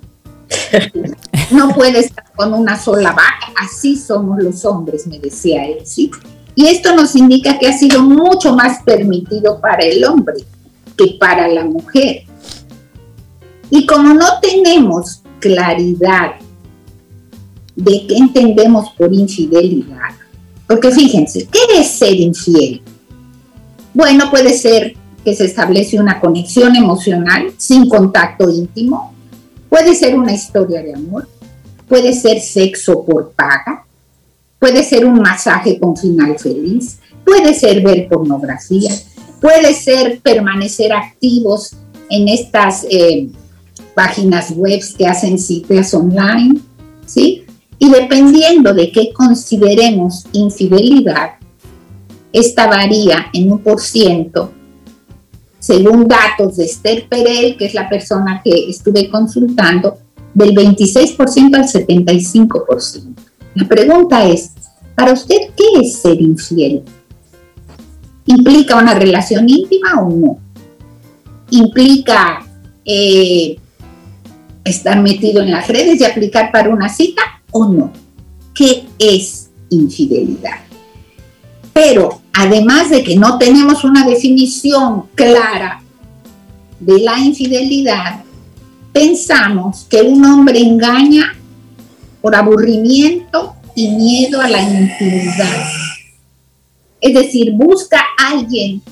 no puede estar con una sola vaca, así somos los hombres, me decía él, ¿sí? Y esto nos indica que ha sido mucho más permitido para el hombre que para la mujer. Y como no tenemos claridad de qué entendemos por infidelidad. Porque fíjense, ¿qué es ser infiel? Bueno, puede ser que se establece una conexión emocional sin contacto íntimo, puede ser una historia de amor, puede ser sexo por paga, puede ser un masaje con final feliz, puede ser ver pornografía, puede ser permanecer activos en estas eh, páginas web que hacen citas online, ¿sí? Y dependiendo de qué consideremos infidelidad, esta varía en un por ciento, según datos de Esther Perel, que es la persona que estuve consultando, del 26% al 75%. La pregunta es, para usted, ¿qué es ser infiel? ¿Implica una relación íntima o no? ¿Implica eh, estar metido en las redes y aplicar para una cita o no. ¿Qué es infidelidad? Pero además de que no tenemos una definición clara de la infidelidad, pensamos que un hombre engaña por aburrimiento y miedo a la intimidad. Es decir, busca a alguien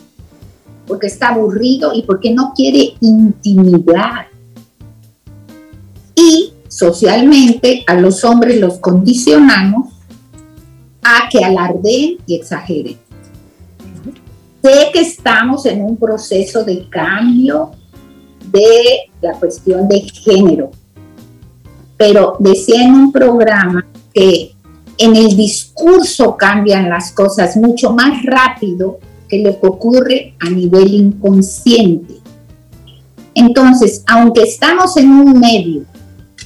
porque está aburrido y porque no quiere intimidad y socialmente a los hombres los condicionamos a que alardeen y exageren. Sé que estamos en un proceso de cambio de la cuestión de género, pero decía en un programa que en el discurso cambian las cosas mucho más rápido que lo que ocurre a nivel inconsciente. Entonces, aunque estamos en un medio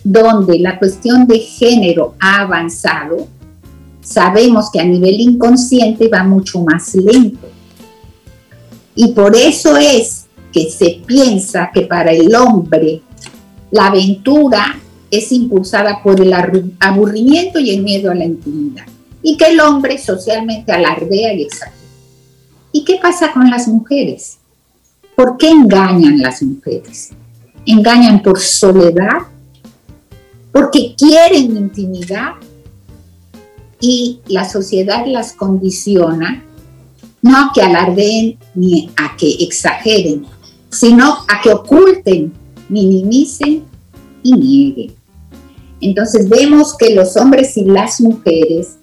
donde la cuestión de género ha avanzado, sabemos que a nivel inconsciente va mucho más lento. Y por eso es que se piensa que para el hombre la aventura es impulsada por el aburrimiento y el miedo a la intimidad. Y que el hombre socialmente alardea y exagera. ¿Y qué pasa con las mujeres? ¿Por qué engañan las mujeres? Engañan por soledad, porque quieren intimidad y la sociedad las condiciona no a que alardeen ni a que exageren, sino a que oculten, minimicen y nieguen. Entonces vemos que los hombres y las mujeres,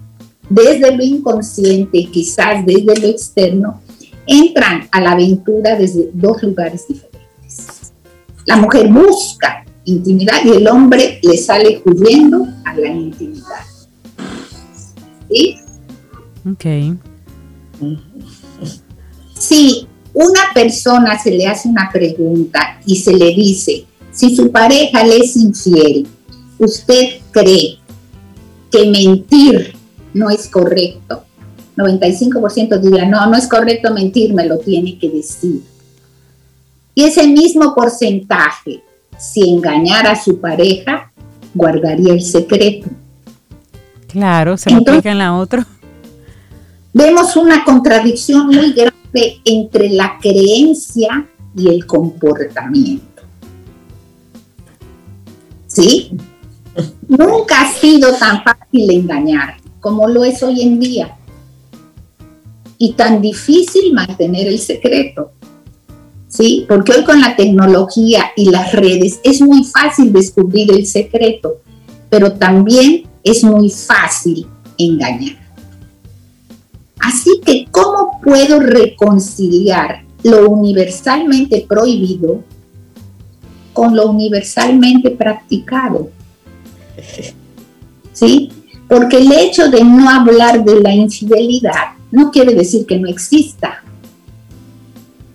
desde lo inconsciente y quizás desde lo externo, entran a la aventura desde dos lugares diferentes. La mujer busca intimidad y el hombre le sale huyendo a la intimidad. ¿Sí? Ok. Si una persona se le hace una pregunta y se le dice, si su pareja le es infiel, ¿usted cree que mentir no es correcto? 95% diría, no, no es correcto mentir, me lo tiene que decir. Y ese mismo porcentaje si engañara a su pareja, guardaría el secreto. Claro, se explica en la otra. Vemos una contradicción muy grande entre la creencia y el comportamiento. ¿Sí? Nunca ha sido tan fácil engañar como lo es hoy en día. Y tan difícil mantener el secreto. ¿sí? Porque hoy con la tecnología y las redes es muy fácil descubrir el secreto, pero también es muy fácil engañar. Así que, ¿cómo puedo reconciliar lo universalmente prohibido con lo universalmente practicado? ¿Sí? Porque el hecho de no hablar de la infidelidad no quiere decir que no exista.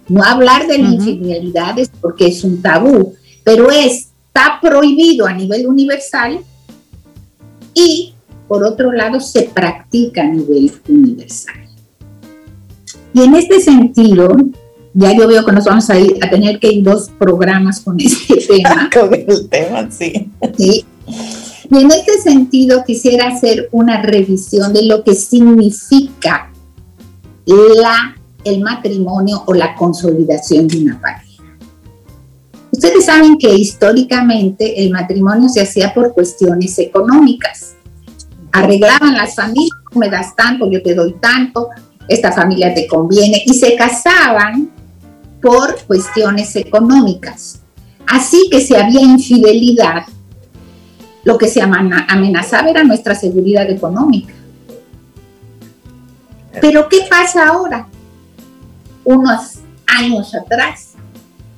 No hablar de la infidelidad es porque es un tabú, pero está prohibido a nivel universal y por otro lado se practica a nivel universal. Y en este sentido, ya yo veo que nos vamos a, ir, a tener que ir dos programas con este tema. con el tema, sí. sí. Y en este sentido quisiera hacer una revisión de lo que significa la, el matrimonio o la consolidación de una pareja. Ustedes saben que históricamente el matrimonio se hacía por cuestiones económicas. Arreglaban las familias, me das tanto, yo te doy tanto, esta familia te conviene, y se casaban por cuestiones económicas. Así que si había infidelidad, lo que se amenazaba era nuestra seguridad económica. Pero ¿qué pasa ahora? Unos años atrás,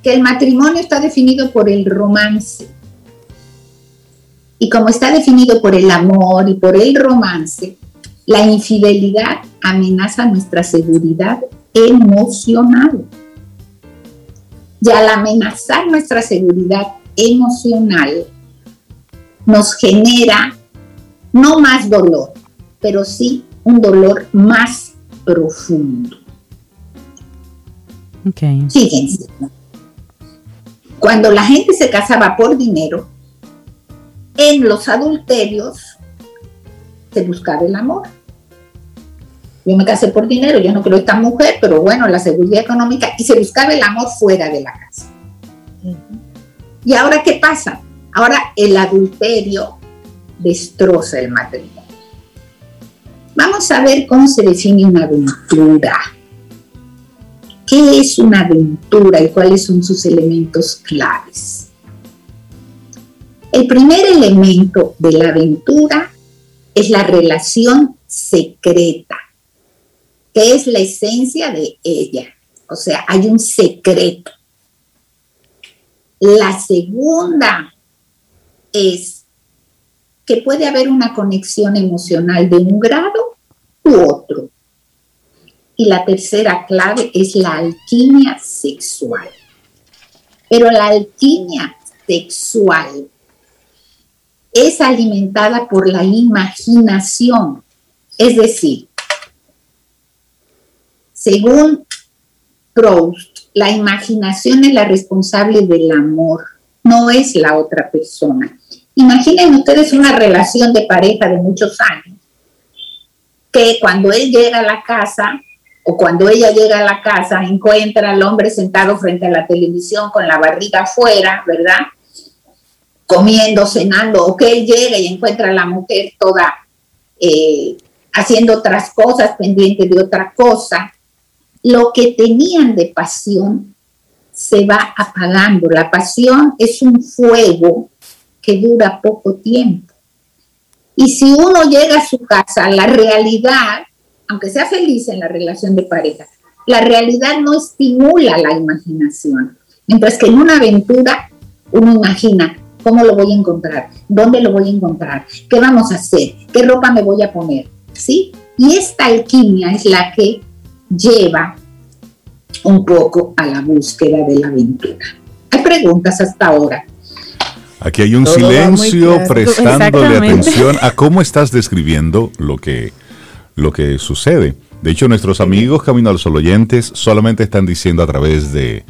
que el matrimonio está definido por el romance. Y como está definido por el amor y por el romance, la infidelidad amenaza nuestra seguridad emocional. Y al amenazar nuestra seguridad emocional, nos genera no más dolor, pero sí un dolor más profundo. Okay. Fíjense, cuando la gente se casaba por dinero, en los adulterios se buscaba el amor. Yo me casé por dinero, yo no creo esta mujer, pero bueno, la seguridad económica, y se buscaba el amor fuera de la casa. ¿Y ahora qué pasa? Ahora el adulterio destroza el matrimonio. Vamos a ver cómo se define una aventura. ¿Qué es una aventura y cuáles son sus elementos claves? El primer elemento de la aventura es la relación secreta, que es la esencia de ella. O sea, hay un secreto. La segunda es que puede haber una conexión emocional de un grado u otro. Y la tercera clave es la alquimia sexual. Pero la alquimia sexual es alimentada por la imaginación. Es decir, según Proust, la imaginación es la responsable del amor, no es la otra persona. Imaginen ustedes una relación de pareja de muchos años, que cuando él llega a la casa o cuando ella llega a la casa encuentra al hombre sentado frente a la televisión con la barriga afuera, ¿verdad? Comiendo, cenando, o que él llega y encuentra a la mujer toda eh, haciendo otras cosas, pendiente de otra cosa. Lo que tenían de pasión se va apagando. La pasión es un fuego que dura poco tiempo. Y si uno llega a su casa, la realidad aunque sea feliz en la relación de pareja, la realidad no estimula la imaginación. Mientras que en una aventura uno imagina cómo lo voy a encontrar, dónde lo voy a encontrar, qué vamos a hacer, qué ropa me voy a poner, ¿sí? Y esta alquimia es la que lleva un poco a la búsqueda de la aventura. Hay preguntas hasta ahora. Aquí hay un silencio prestándole atención a cómo estás describiendo lo que lo que sucede. De hecho, nuestros amigos Camino al Sol oyentes solamente están diciendo a través de,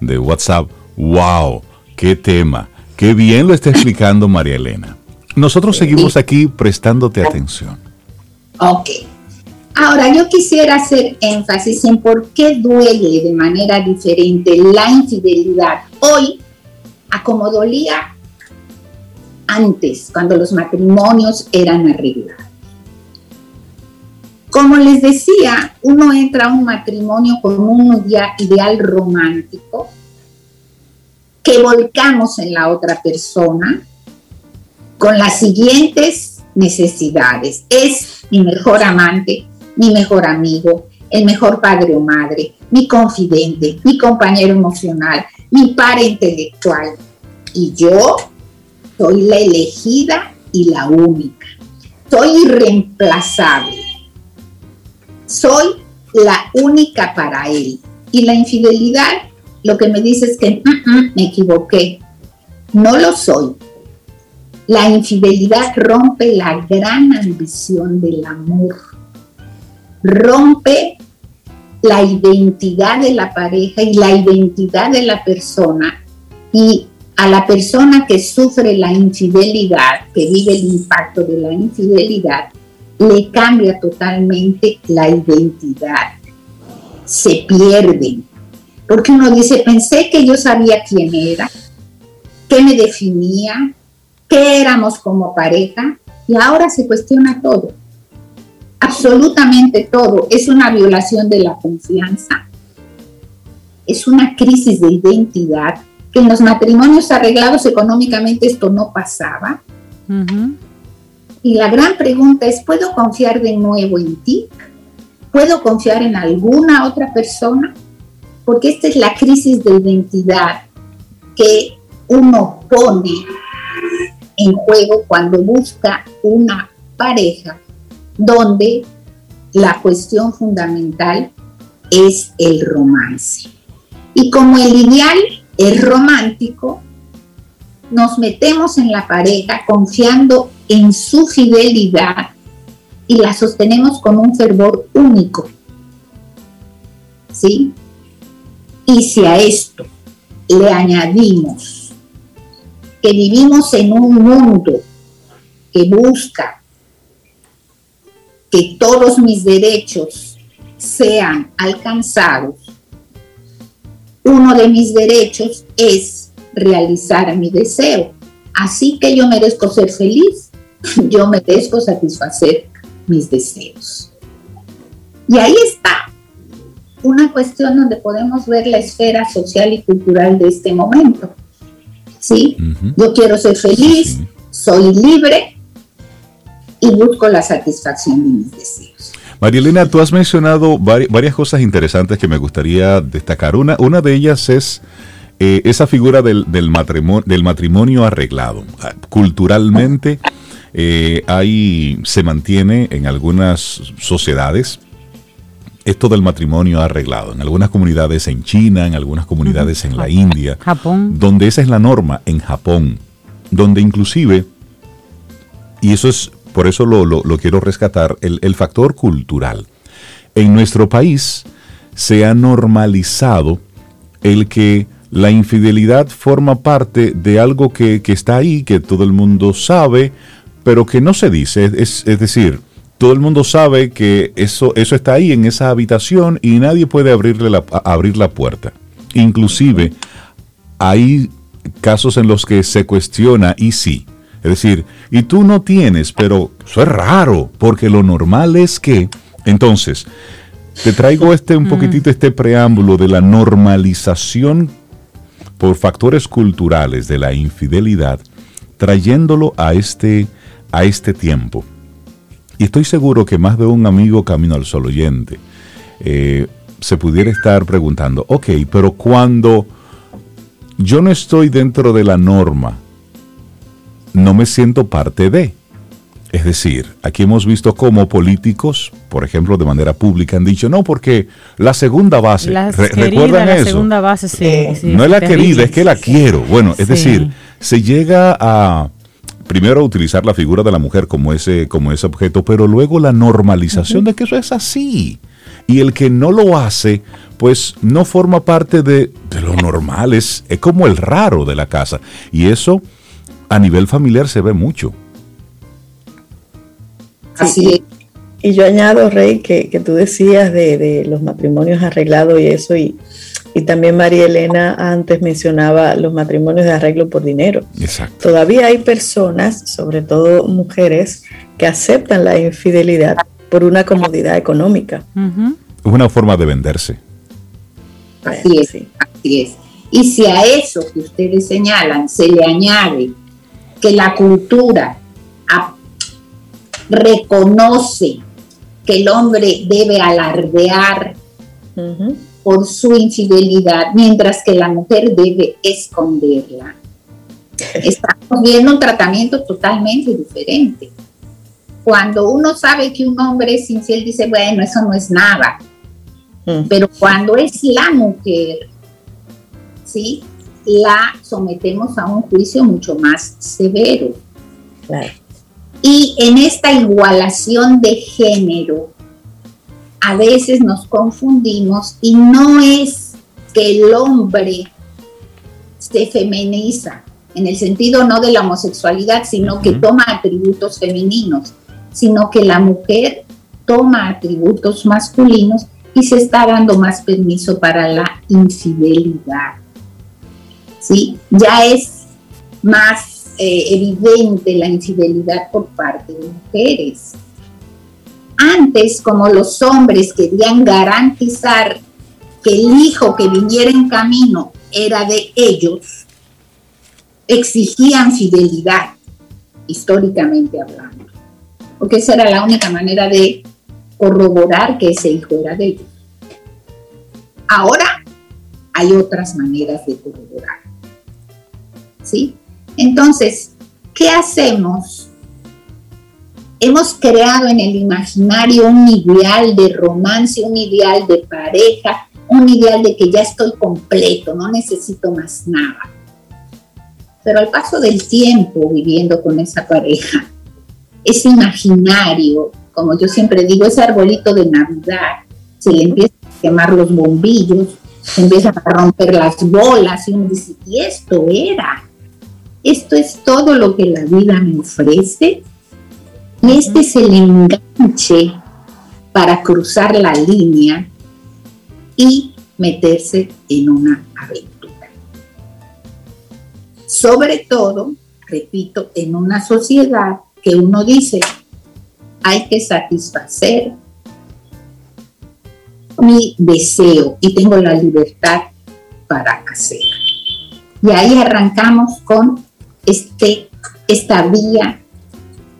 de WhatsApp, wow, qué tema, qué bien lo está explicando María Elena. Nosotros seguimos aquí prestándote atención. Ok. Ahora, yo quisiera hacer énfasis en por qué duele de manera diferente la infidelidad hoy a como dolía antes, cuando los matrimonios eran arreglados. Como les decía, uno entra a un matrimonio con un ideal romántico que volcamos en la otra persona con las siguientes necesidades. Es mi mejor amante, mi mejor amigo, el mejor padre o madre, mi confidente, mi compañero emocional, mi par intelectual. Y yo soy la elegida y la única. Soy irreemplazable. Soy la única para él. Y la infidelidad lo que me dice es que mm, mm, me equivoqué. No lo soy. La infidelidad rompe la gran ambición del amor. Rompe la identidad de la pareja y la identidad de la persona y a la persona que sufre la infidelidad, que vive el impacto de la infidelidad, le cambia totalmente la identidad. Se pierden. Porque uno dice, pensé que yo sabía quién era, qué me definía, qué éramos como pareja, y ahora se cuestiona todo absolutamente todo. Es una violación de la confianza, es una crisis de identidad, que en los matrimonios arreglados económicamente esto no pasaba. Y la gran pregunta es, ¿puedo confiar de nuevo en ti? ¿Puedo confiar en alguna otra persona? Porque esta es la crisis de identidad que uno pone en juego cuando busca una pareja donde la cuestión fundamental es el romance. Y como el ideal es romántico, nos metemos en la pareja confiando en su fidelidad y la sostenemos con un fervor único. ¿Sí? Y si a esto le añadimos que vivimos en un mundo que busca que todos mis derechos sean alcanzados, uno de mis derechos es realizar mi deseo. Así que yo merezco ser feliz, yo merezco satisfacer mis deseos. Y ahí está una cuestión donde podemos ver la esfera social y cultural de este momento. ¿Sí? Yo quiero ser feliz, soy libre, y busco la satisfacción de mis deseos. Marielena, tú has mencionado varias cosas interesantes que me gustaría destacar. Una, una de ellas es eh, esa figura del, matrimonio, del matrimonio arreglado. Ah, culturalmente eh, se mantiene en algunas sociedades esto del matrimonio arreglado. En algunas comunidades en China, en algunas comunidades en la India. Japón. Donde esa es la norma, en Japón. Donde inclusive, y eso es por eso lo, quiero rescatar, el, factor cultural. En nuestro país se ha normalizado el que la infidelidad forma parte de algo que, está ahí, que todo el mundo sabe, pero que no se dice. Es, decir, todo el mundo sabe que eso, eso está ahí en esa habitación y nadie puede abrirle la, abrir la puerta. Inclusive hay casos en los que se cuestiona y sí, es decir, y tú no tienes, pero eso es raro, porque lo normal es que, entonces, te traigo este un poquitito este preámbulo de la normalización por factores culturales de la infidelidad, trayéndolo a este, a este tiempo. Y estoy seguro que más de un amigo camino al sol oyente eh, se pudiera estar preguntando, ok, pero cuando yo no estoy dentro de la norma, no me siento parte de. Es decir, aquí hemos visto cómo políticos, por ejemplo, de manera pública han dicho, no, porque la segunda base, ¿recuerdan la segunda base, sí, no es la querida, es que la quiero. Bueno, es decir, se llega a primero a utilizar la figura de la mujer como ese, como ese objeto, pero luego la normalización de que eso es así. Y el que no lo hace, pues no forma parte de, de lo normal, es, es como el raro de la casa. Y eso a nivel familiar se ve mucho. Así Y yo añado, Rey, que, tú decías de, los matrimonios arreglados y eso, y, también María Elena antes mencionaba los matrimonios de arreglo por dinero. Exacto. Todavía hay personas, sobre todo mujeres, que aceptan la infidelidad por una comodidad económica. Es una forma de venderse. Así es, así es. Y si a eso que ustedes señalan se le añade que la cultura reconoce que el hombre debe alardear por su infidelidad, mientras que la mujer debe esconderla. Estamos viendo un tratamiento totalmente diferente. Cuando uno sabe que un hombre es infiel, dice, bueno, eso no es nada. Pero cuando es la mujer, ¿sí? La sometemos a un juicio mucho más severo. Y en esta igualación de género, a veces nos confundimos y no es que el hombre se feminiza, en el sentido no de la homosexualidad, sino que toma atributos femeninos, sino que la mujer toma atributos masculinos y se está dando más permiso para la infidelidad. ¿Sí? Ya es más eh, evidente la infidelidad por parte de mujeres. Antes, como los hombres querían garantizar que el hijo que viniera en camino era de ellos, exigían fidelidad, históricamente hablando, porque esa era la única manera de corroborar que ese hijo era de ellos. Ahora hay otras maneras de corroborar. ¿Sí? Entonces, ¿qué hacemos? Hemos creado en el imaginario un ideal de romance, un ideal de pareja, un ideal de que ya estoy completo, no necesito más nada. Pero al paso del tiempo viviendo con esa pareja, ese imaginario, como yo siempre digo, ese arbolito de Navidad, se le empieza a quemar los bombillos, se empiezan a romper las bolas y uno dice, y esto era, esto es todo lo que la vida me ofrece. Y este es el enganche para cruzar la línea y meterse en una aventura sobre todo, repito, en una sociedad que uno dice, hay que satisfacer mi deseo y tengo la libertad para hacer. Y ahí arrancamos con este, esta vía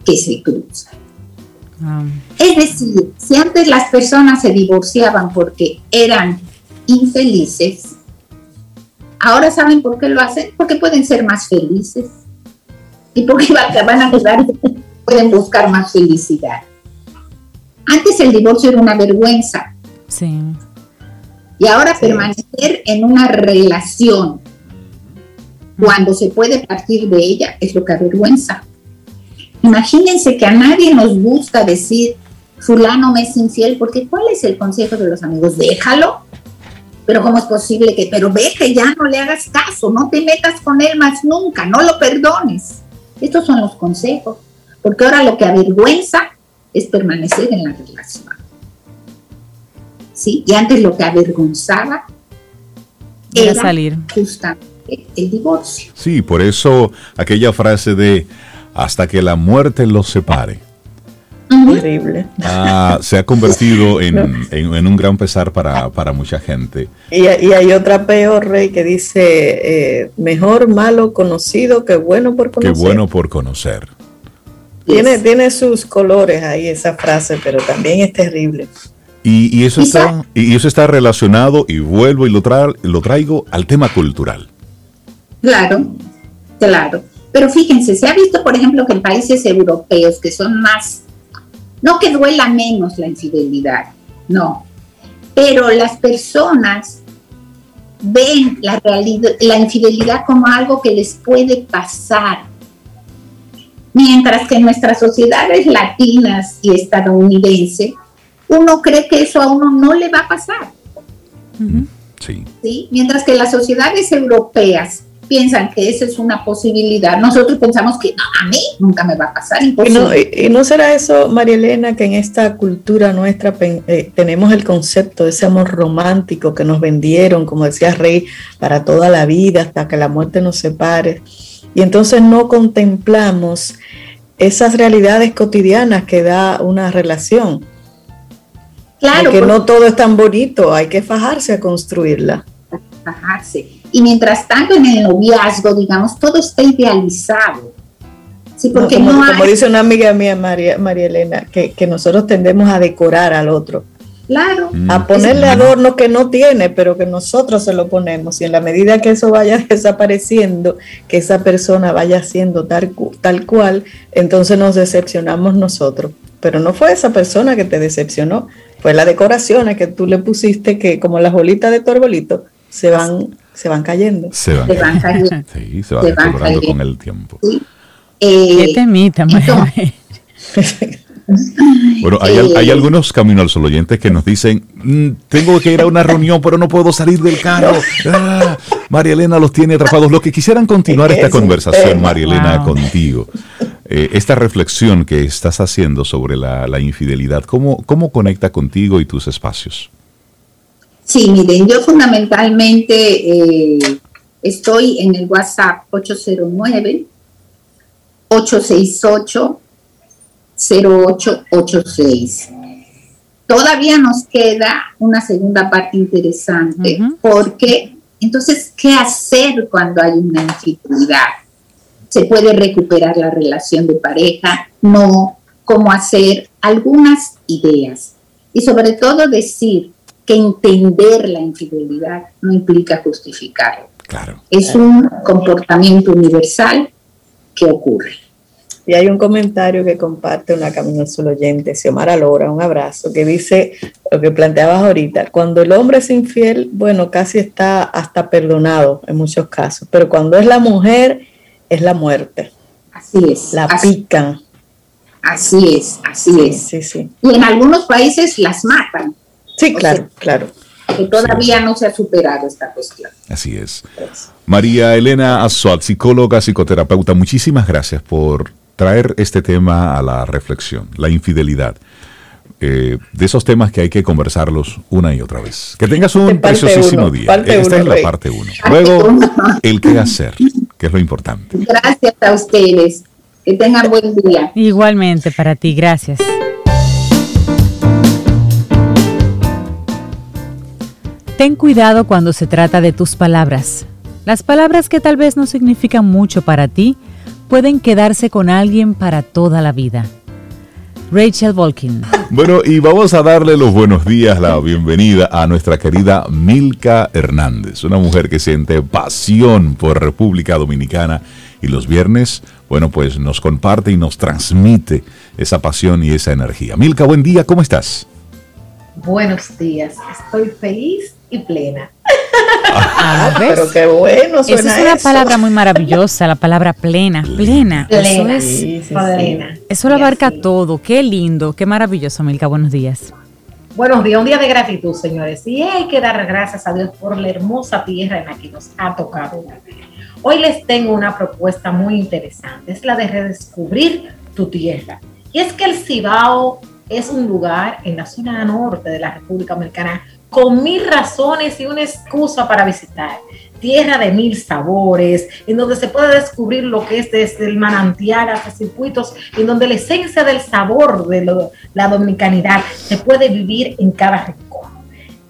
que se cruza. Ah. Es decir, si antes las personas se divorciaban porque eran infelices, Ahora saben por qué lo hacen, porque pueden ser más felices y porque van a quedar, pueden buscar más felicidad. Antes el divorcio era una vergüenza. Sí. Y ahora permanecer en una relación cuando se puede partir de ella es lo que avergüenza. Imagínense que a nadie nos gusta decir, fulano me es infiel, porque ¿cuál es el consejo de los amigos? Déjalo, pero ¿cómo es posible que, pero ve que ya no le hagas caso, no te metas con él más nunca, no lo perdones? Estos son los consejos, porque ahora lo que avergüenza es permanecer en la relación. ¿Sí? Y antes lo que avergonzaba era, salir. justamente el divorcio. Sí, por eso aquella frase de hasta que la muerte los separe Terrible. Ah, se ha convertido en, un gran pesar para, mucha gente. Y, hay otra peor, Rey, que dice, eh, mejor malo conocido que bueno por conocer. Que bueno por conocer. Tiene, tiene sus colores ahí esa frase, pero también es terrible. Y, eso, está, y eso está relacionado, y vuelvo y lo, lo traigo al tema cultural. Claro, claro. Pero fíjense, se ha visto, por ejemplo, que en países europeos que son más no que duela menos la infidelidad, no. Pero las personas ven la, realidad, la infidelidad como algo que les puede pasar. Mientras que en nuestras sociedades latinas y estadounidenses, uno cree que eso a uno no le va a pasar. sí. ¿Sí? Mientras que las sociedades europeas piensan que esa es una posibilidad, nosotros pensamos que a mí nunca me va a pasar. Y no, y no será eso, María Elena, que en esta cultura nuestra eh, tenemos el concepto de ese amor romántico que nos vendieron, como decía Rey, para toda la vida, hasta que la muerte nos separe. Y entonces no contemplamos esas realidades cotidianas que da una relación. Claro. Que no todo es tan bonito, hay que fajarse a construirla. Fajarse y mientras tanto en el noviazgo, digamos, todo está idealizado. Sí, porque como, como dice una amiga mía, María, María Elena, que, que nosotros tendemos a decorar al otro. Claro. A ponerle adorno que no tiene, pero que nosotros se lo ponemos. Y en la medida que eso vaya desapareciendo, que esa persona vaya siendo tal, tal cual, entonces nos decepcionamos nosotros. Pero no fue esa persona que te decepcionó, fue la decoración que tú le pusiste que como las bolitas de tu arbolito se van, se van cayendo. Se van, cayendo. Sí, se van, con el tiempo. Eh, ¿Qué temita, Bueno, hay, hay, algunos Camino al Sol oyentes que nos dicen, mm, tengo que ir a una reunión, pero no puedo salir del carro. Ah, María Elena los tiene atrapados. Lo que quisieran continuar esta conversación, María Elena, contigo. Eh, esta reflexión que estás haciendo sobre la, infidelidad, ¿cómo, ¿cómo conecta contigo y tus espacios? Sí, miren, yo fundamentalmente eh, estoy en el WhatsApp 809 868 0886. Todavía nos queda una segunda parte interesante porque entonces, ¿qué hacer cuando hay una infidelidad? ¿Se puede recuperar la relación de pareja? No. ¿Cómo hacer? Algunas ideas. Y sobre todo decir que entender la infidelidad no implica justificarlo. Claro. Es un comportamiento universal que ocurre. Y hay un comentario que comparte una Camino Sol oyente, Xiomara Lora, un abrazo, que dice lo que planteabas ahorita, cuando el hombre es infiel, bueno, casi está hasta perdonado en muchos casos, pero cuando es la mujer, es la muerte. Así es. La pican. Así es, así es. Sí, sí. Y en algunos países las matan. Sí, claro, claro. Que todavía no se ha superado esta cuestión. Así es. María Elena Azuat, psicóloga, psicoterapeuta, muchísimas gracias por traer este tema a la reflexión, la infidelidad. Eh, de esos temas que hay que conversarlos una y otra vez. Que tengas un preciosísimo día. Esta es la parte uno. Luego, el qué hacer, que es lo importante. Gracias a ustedes. Que tengan buen día. Igualmente para ti, gracias. Ten cuidado cuando se trata de tus palabras. Las palabras que tal vez no significan mucho para ti, pueden quedarse con alguien para toda la vida. Rachel Volkin. Bueno, y vamos a darle los buenos días, la bienvenida a nuestra querida Milka Hernández, una mujer que siente pasión por República Dominicana y los viernes, bueno, pues nos comparte y nos transmite esa pasión y esa energía. Milka, buen día, ¿cómo estás? Buenos días, estoy feliz y plena. Ah, pero qué bueno suena Esa es una palabra muy maravillosa, la palabra plena, plena. Eso es, plena. Eso lo abarca todo. Qué lindo, qué maravilloso, Milka. Buenos días. Buenos días, un día de gratitud, señores. Y hay que dar gracias a Dios por la hermosa tierra en la que nos ha tocado Hoy les tengo una propuesta muy interesante, es la de redescubrir tu tierra. Y es que el Cibao es un lugar en la zona norte de la República Americana con mil razones y una excusa para visitar. Tierra de mil sabores, en donde se puede descubrir lo que es desde el manantial hasta circuitos, en donde la esencia del sabor de la dominicanidad se puede vivir en cada rincón.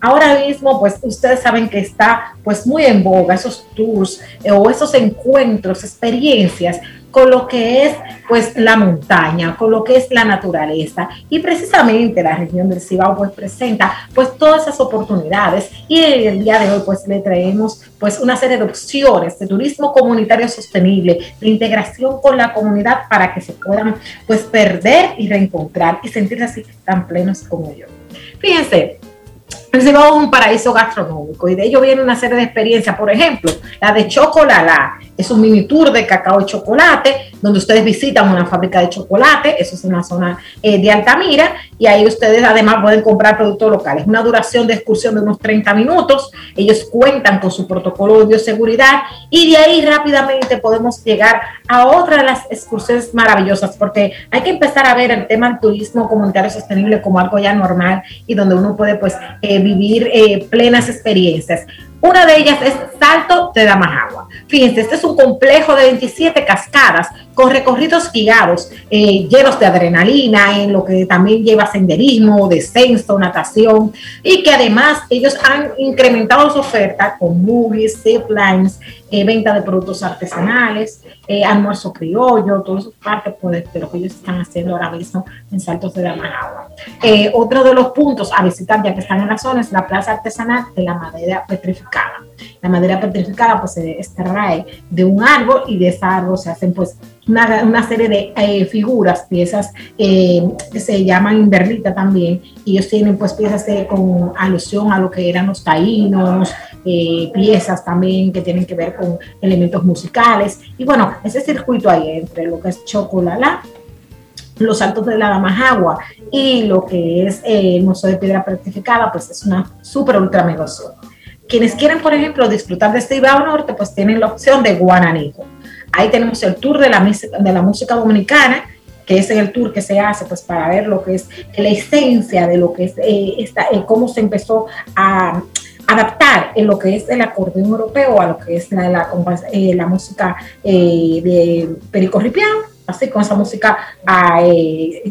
Ahora mismo, pues ustedes saben que está pues muy en boga esos tours eh, o esos encuentros, experiencias con lo que es pues la montaña, con lo que es la naturaleza y precisamente la región del Cibao pues presenta pues todas esas oportunidades y el día de hoy pues le traemos pues una serie de opciones de turismo comunitario sostenible, de integración con la comunidad para que se puedan pues perder y reencontrar y sentirse así tan plenos como yo. Fíjense, el Cibao es un paraíso gastronómico y de ello viene una serie de experiencias, por ejemplo, la de Chocolala, es un mini tour de cacao y chocolate, donde ustedes visitan una fábrica de chocolate, eso es una zona eh, de Altamira, y ahí ustedes además pueden comprar productos locales. Una duración de excursión de unos 30 minutos, ellos cuentan con su protocolo de bioseguridad, y de ahí rápidamente podemos llegar a otra de las excursiones maravillosas, porque hay que empezar a ver el tema del turismo comunitario sostenible como algo ya normal y donde uno puede pues eh, vivir eh, plenas experiencias. Una de ellas es Salto de Damajagua. Fíjense, este es un complejo de 27 cascadas con recorridos guiados eh, llenos de adrenalina, en lo que también lleva senderismo, descenso, natación, y que además ellos han incrementado su oferta con movies, zip lines, eh, venta de productos artesanales, eh, almuerzo criollo, todo eso parte pues, de lo que ellos están haciendo ahora mismo en Saltos de la Managua. Eh, otro de los puntos a visitar ya que están en la zona es la plaza artesanal de la madera petrificada. La madera petrificada pues se extrae de un árbol y de ese árbol se hacen pues una, serie de figuras, piezas que se llaman inverlita también, y ellos tienen pues piezas con alusión a lo que eran los taínos, eh, piezas también que tienen que ver con elementos musicales. Y bueno, ese circuito ahí entre lo que es Chocolala, los Altos de la Damajagua y lo que es eh, el Museo de Piedra Petrificada, pues es una súper ultra negocio. Quienes quieren, por ejemplo, disfrutar de este Ibao Norte, pues tienen la opción de Guananico. Ahí tenemos el tour de la, música dominicana, que es el tour que se hace pues para ver lo que es la esencia de lo que es eh, esta, cómo se empezó a, adaptar en lo que es el acordeón europeo a lo que es la, eh, música eh, de Perico así con esa música ah, eh,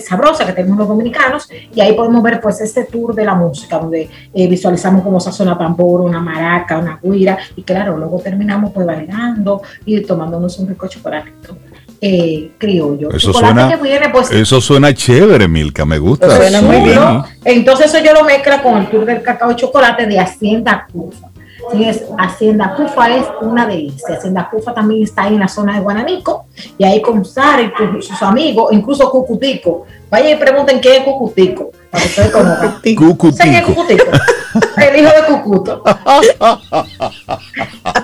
sabrosa que tenemos los dominicanos, y ahí podemos ver pues este tour de la música, donde visualizamos cómo se suena tambor, una maraca, una guira, y claro, luego terminamos pues bailando y tomándonos un rico chocolate eh, criollo. Eso suena, pues, eso suena chévere, Milka, me gusta. Suena muy bien. Entonces eso yo lo mezcla con el tour del cacao y chocolate de Hacienda Cufa. Es Hacienda Cufa es una delicia. Hacienda Cufa también está ahí en la zona de Guananico y ahí con Sara y sus amigos, incluso Cucutico. Vaya y pregunten qué es Cucutico. Para que ustedes conozcan. Cucutico. El hijo de Cucuto.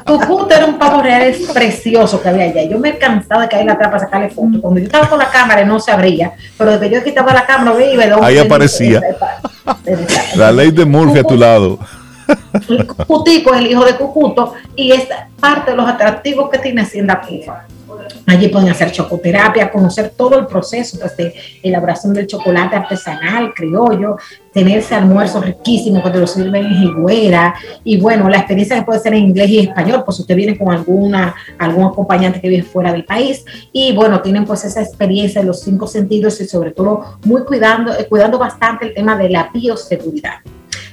Cucuto era un pavo real precioso que había allá. Yo me he cansado de caer atrás para sacarle fotos. Cuando yo estaba con la cámara no se abría, pero desde que yo quitaba la cámara, veía Ahí aparecía. La ley de Murphy a tu lado. Cucutico es el hijo de Cucuto y es parte de los atractivos que tiene Hacienda Cufa. Allí pueden hacer chocoterapia, conocer todo el proceso pues, de elaboración del chocolate artesanal, criollo, tener ese almuerzo riquísimo que te lo sirven en higuera. Y bueno, la experiencia que puede ser en inglés y español, pues usted viene con alguna, algún acompañante que vive fuera del país. Y bueno, tienen pues esa experiencia de los cinco sentidos y sobre todo muy cuidando, eh, cuidando bastante el tema de la bioseguridad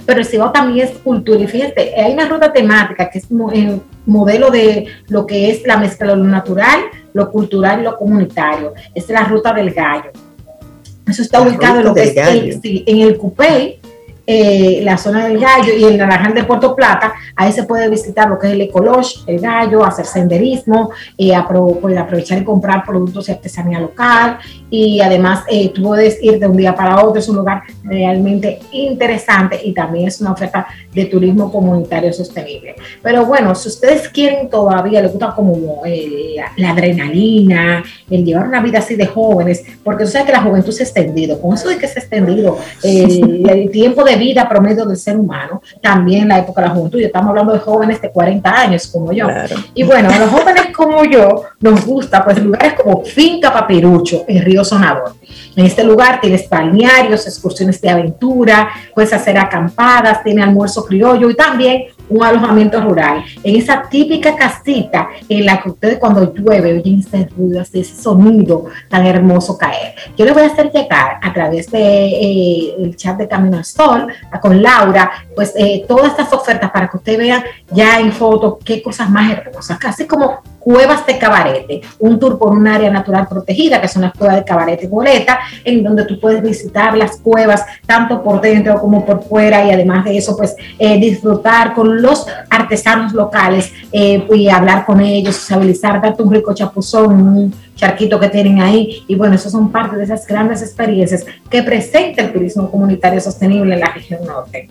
pero el Cibao también es cultura. Y fíjate, hay una ruta temática que es el modelo de lo que es la mezcla de lo natural, lo cultural y lo comunitario. Es la ruta del gallo. Eso está ubicado en lo que es el, en el Cupey, eh, la zona del Gallo y el Naranjal de Puerto Plata, ahí se puede visitar lo que es el Ecolosh, el Gallo, hacer senderismo, eh, aprovechar y comprar productos de artesanía local y además eh, tú puedes ir de un día para otro, es un lugar realmente interesante y también es una oferta de turismo comunitario sostenible. Pero bueno, si ustedes quieren todavía, les gusta como la, adrenalina, el llevar una vida así de jóvenes, porque tú sabes que la juventud se ha extendido, con eso de que se ha extendido el tiempo de vida promedio del ser humano, también la época de la juventud. Estamos hablando de jóvenes de 40 años como yo. Y bueno, a los jóvenes como yo nos gusta pues lugares como Finca Papirucho en Río Sonador. En este lugar tienes balnearios, excursiones de aventura, puedes hacer acampadas, tiene almuerzo criollo y también un alojamiento rural, en esa típica casita en la que ustedes cuando llueve oyen ese ruido, ese sonido tan hermoso caer. Yo les voy a hacer llegar a través de eh, chat de Camino al Sol con Laura, pues eh, todas estas ofertas para que ustedes vean ya en foto qué cosas más hermosas, casi como Cuevas de Cabarete, un tour por un área natural protegida, que son las cuevas de Cabarete y Boleta, en donde tú puedes visitar las cuevas tanto por dentro como por fuera y además de eso, pues eh, disfrutar con los artesanos locales eh, y hablar con ellos, sociabilizar, darte un rico chapuzón, un charquito que tienen ahí. Y bueno, eso son parte de esas grandes experiencias que presenta el turismo comunitario sostenible en la región norte.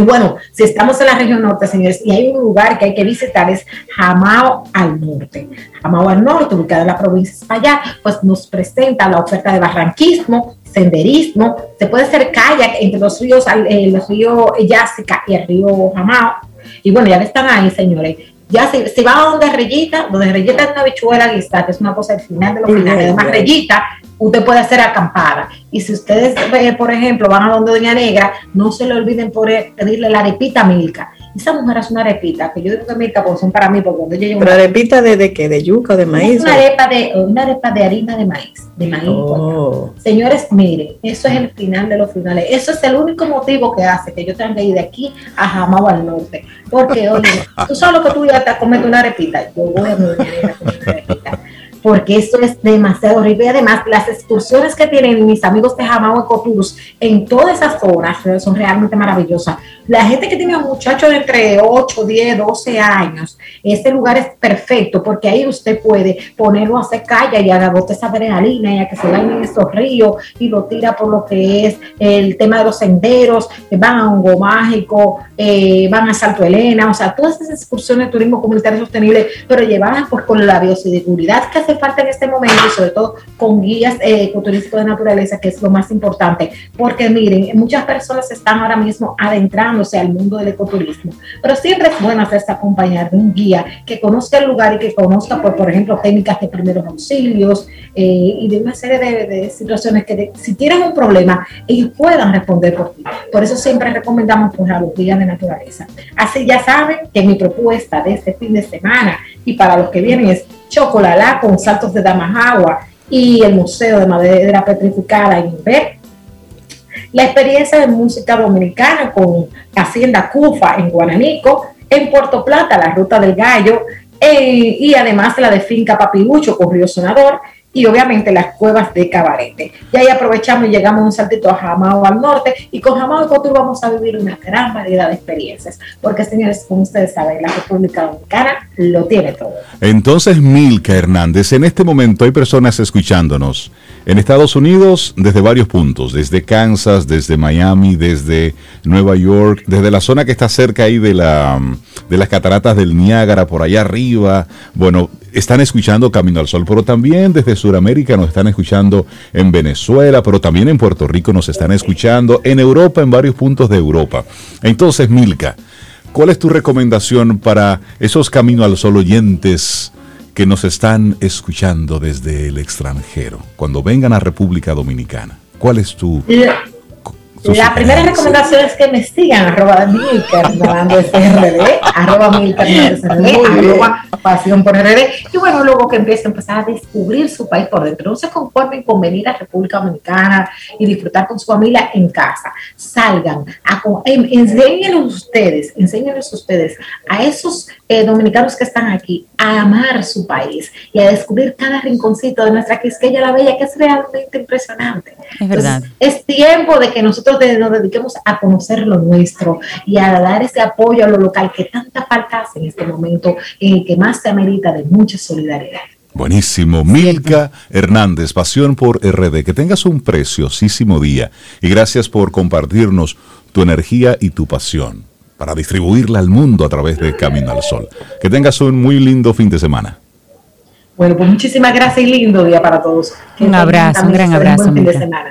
Y bueno, si estamos en la región norte, señores, y hay un lugar que hay que visitar, es Jamao al norte. Jamao al norte, ubicada en la provincia de España, pues nos presenta la oferta de barranquismo, senderismo, se puede hacer kayak entre los ríos, el río Yásica y el río Jamao. Y bueno, ya están ahí, señores. Ya si, si a donde Reyita, donde Reyita es una bichuela lista, que es una cosa al final de los finales, además Reyita, usted puede hacer acampada. Y si ustedes, eh, por ejemplo, van a donde Doña Negra, no se le olviden por pedirle la arepita milka. Esa mujer hace una arepita, que yo digo que pues son para mí, porque cuando yo llego... ¿Pero arepita de, de qué? ¿De yuca o de maíz? Una arepa de, una arepa de harina de maíz, de maíz. Oh. Señores, miren, eso es el final de los finales. Eso es el único motivo que hace que yo tenga que ir de aquí a Jamao al norte. Porque, oye, tú sabes lo que tú ya te comes una arepita. Yo voy a mi a comer una arepita porque esto es demasiado horrible. Además, las excursiones que tienen mis amigos de Jamao y Coturus en todas esas zonas son realmente maravillosas. La gente que tiene muchachos de entre 8, 10, 12 años, este lugar es perfecto porque ahí usted puede ponerlo a hacer calle y agotar esa adrenalina y a que se vayan en estos ríos y lo tira por lo que es el tema de los senderos, van a Hongo Mágico, eh, van a Salto Elena, o sea, todas esas excursiones de turismo comunitario sostenible, pero llevadas pues con la bioseguridad que hace falta en este momento y sobre todo con guías eh, ecoturísticos de naturaleza, que es lo más importante, porque miren, muchas personas están ahora mismo adentrándose al mundo del ecoturismo, pero siempre es bueno hacerse acompañar de un guía que conozca el lugar y que conozca, pues, por ejemplo, técnicas de primeros auxilios eh, y de una serie de, situaciones que si tienen un problema, ellos puedan responder por ti. Por eso siempre recomendamos pues, a los guías de naturaleza. Así ya saben que mi propuesta de este fin de semana y para los que vienen es Chocolalá con saltos de Damajagua y el Museo de Madera Petrificada en Inver. La experiencia de música dominicana con Hacienda Cufa en Guananico, en Puerto Plata, la Ruta del Gallo, eh, y además la de Finca Papilucho con Río Sonador, y obviamente las cuevas de Cabarete. Y ahí aprovechamos y llegamos un saltito a Jamao al norte y con Jamao y Cotur vamos a vivir una gran variedad de experiencias, porque señores, como ustedes saben, la República Dominicana lo tiene todo. Entonces, Milka Hernández, en este momento hay personas escuchándonos en Estados Unidos desde varios puntos, desde Kansas, desde Miami, desde Nueva York, desde la zona que está cerca ahí de, la, de las cataratas del Niágara, por allá arriba. Bueno, están escuchando Camino al Sol, pero también desde Sudamérica nos están escuchando en Venezuela, pero también en Puerto Rico nos están escuchando, en Europa, en varios puntos de Europa. Entonces, Milka, ¿cuál es tu recomendación para esos Camino al Sol oyentes que nos están escuchando desde el extranjero, cuando vengan a República Dominicana? ¿Cuál es tu... La primera recomendación es que me sigan, arroba Milker, RD, arroba Milker, arroba Pasión por RD, y bueno, luego que empiece a empezar a descubrir su país por dentro. No se conformen con venir a República Dominicana y disfrutar con su familia en casa. Salgan, a, enséñenos ustedes, enséñenos ustedes a esos eh, dominicanos que están aquí a amar su país y a descubrir cada rinconcito de nuestra Quisqueya la Bella, que es realmente impresionante. Es verdad. es tiempo de que nosotros nos dediquemos a conocer lo nuestro y a dar ese apoyo a lo local que tanta falta hace en este momento en el que más se amerita de mucha solidaridad. Buenísimo. Milka Hernández, Pasión por RD. Que tengas un preciosísimo día y gracias por compartirnos tu energía y tu pasión para distribuirla al mundo a través de Camino al Sol. Que tengas un muy lindo fin de semana. Bueno, pues muchísimas gracias y lindo día para todos. un abrazo, un gran abrazo. fin de semana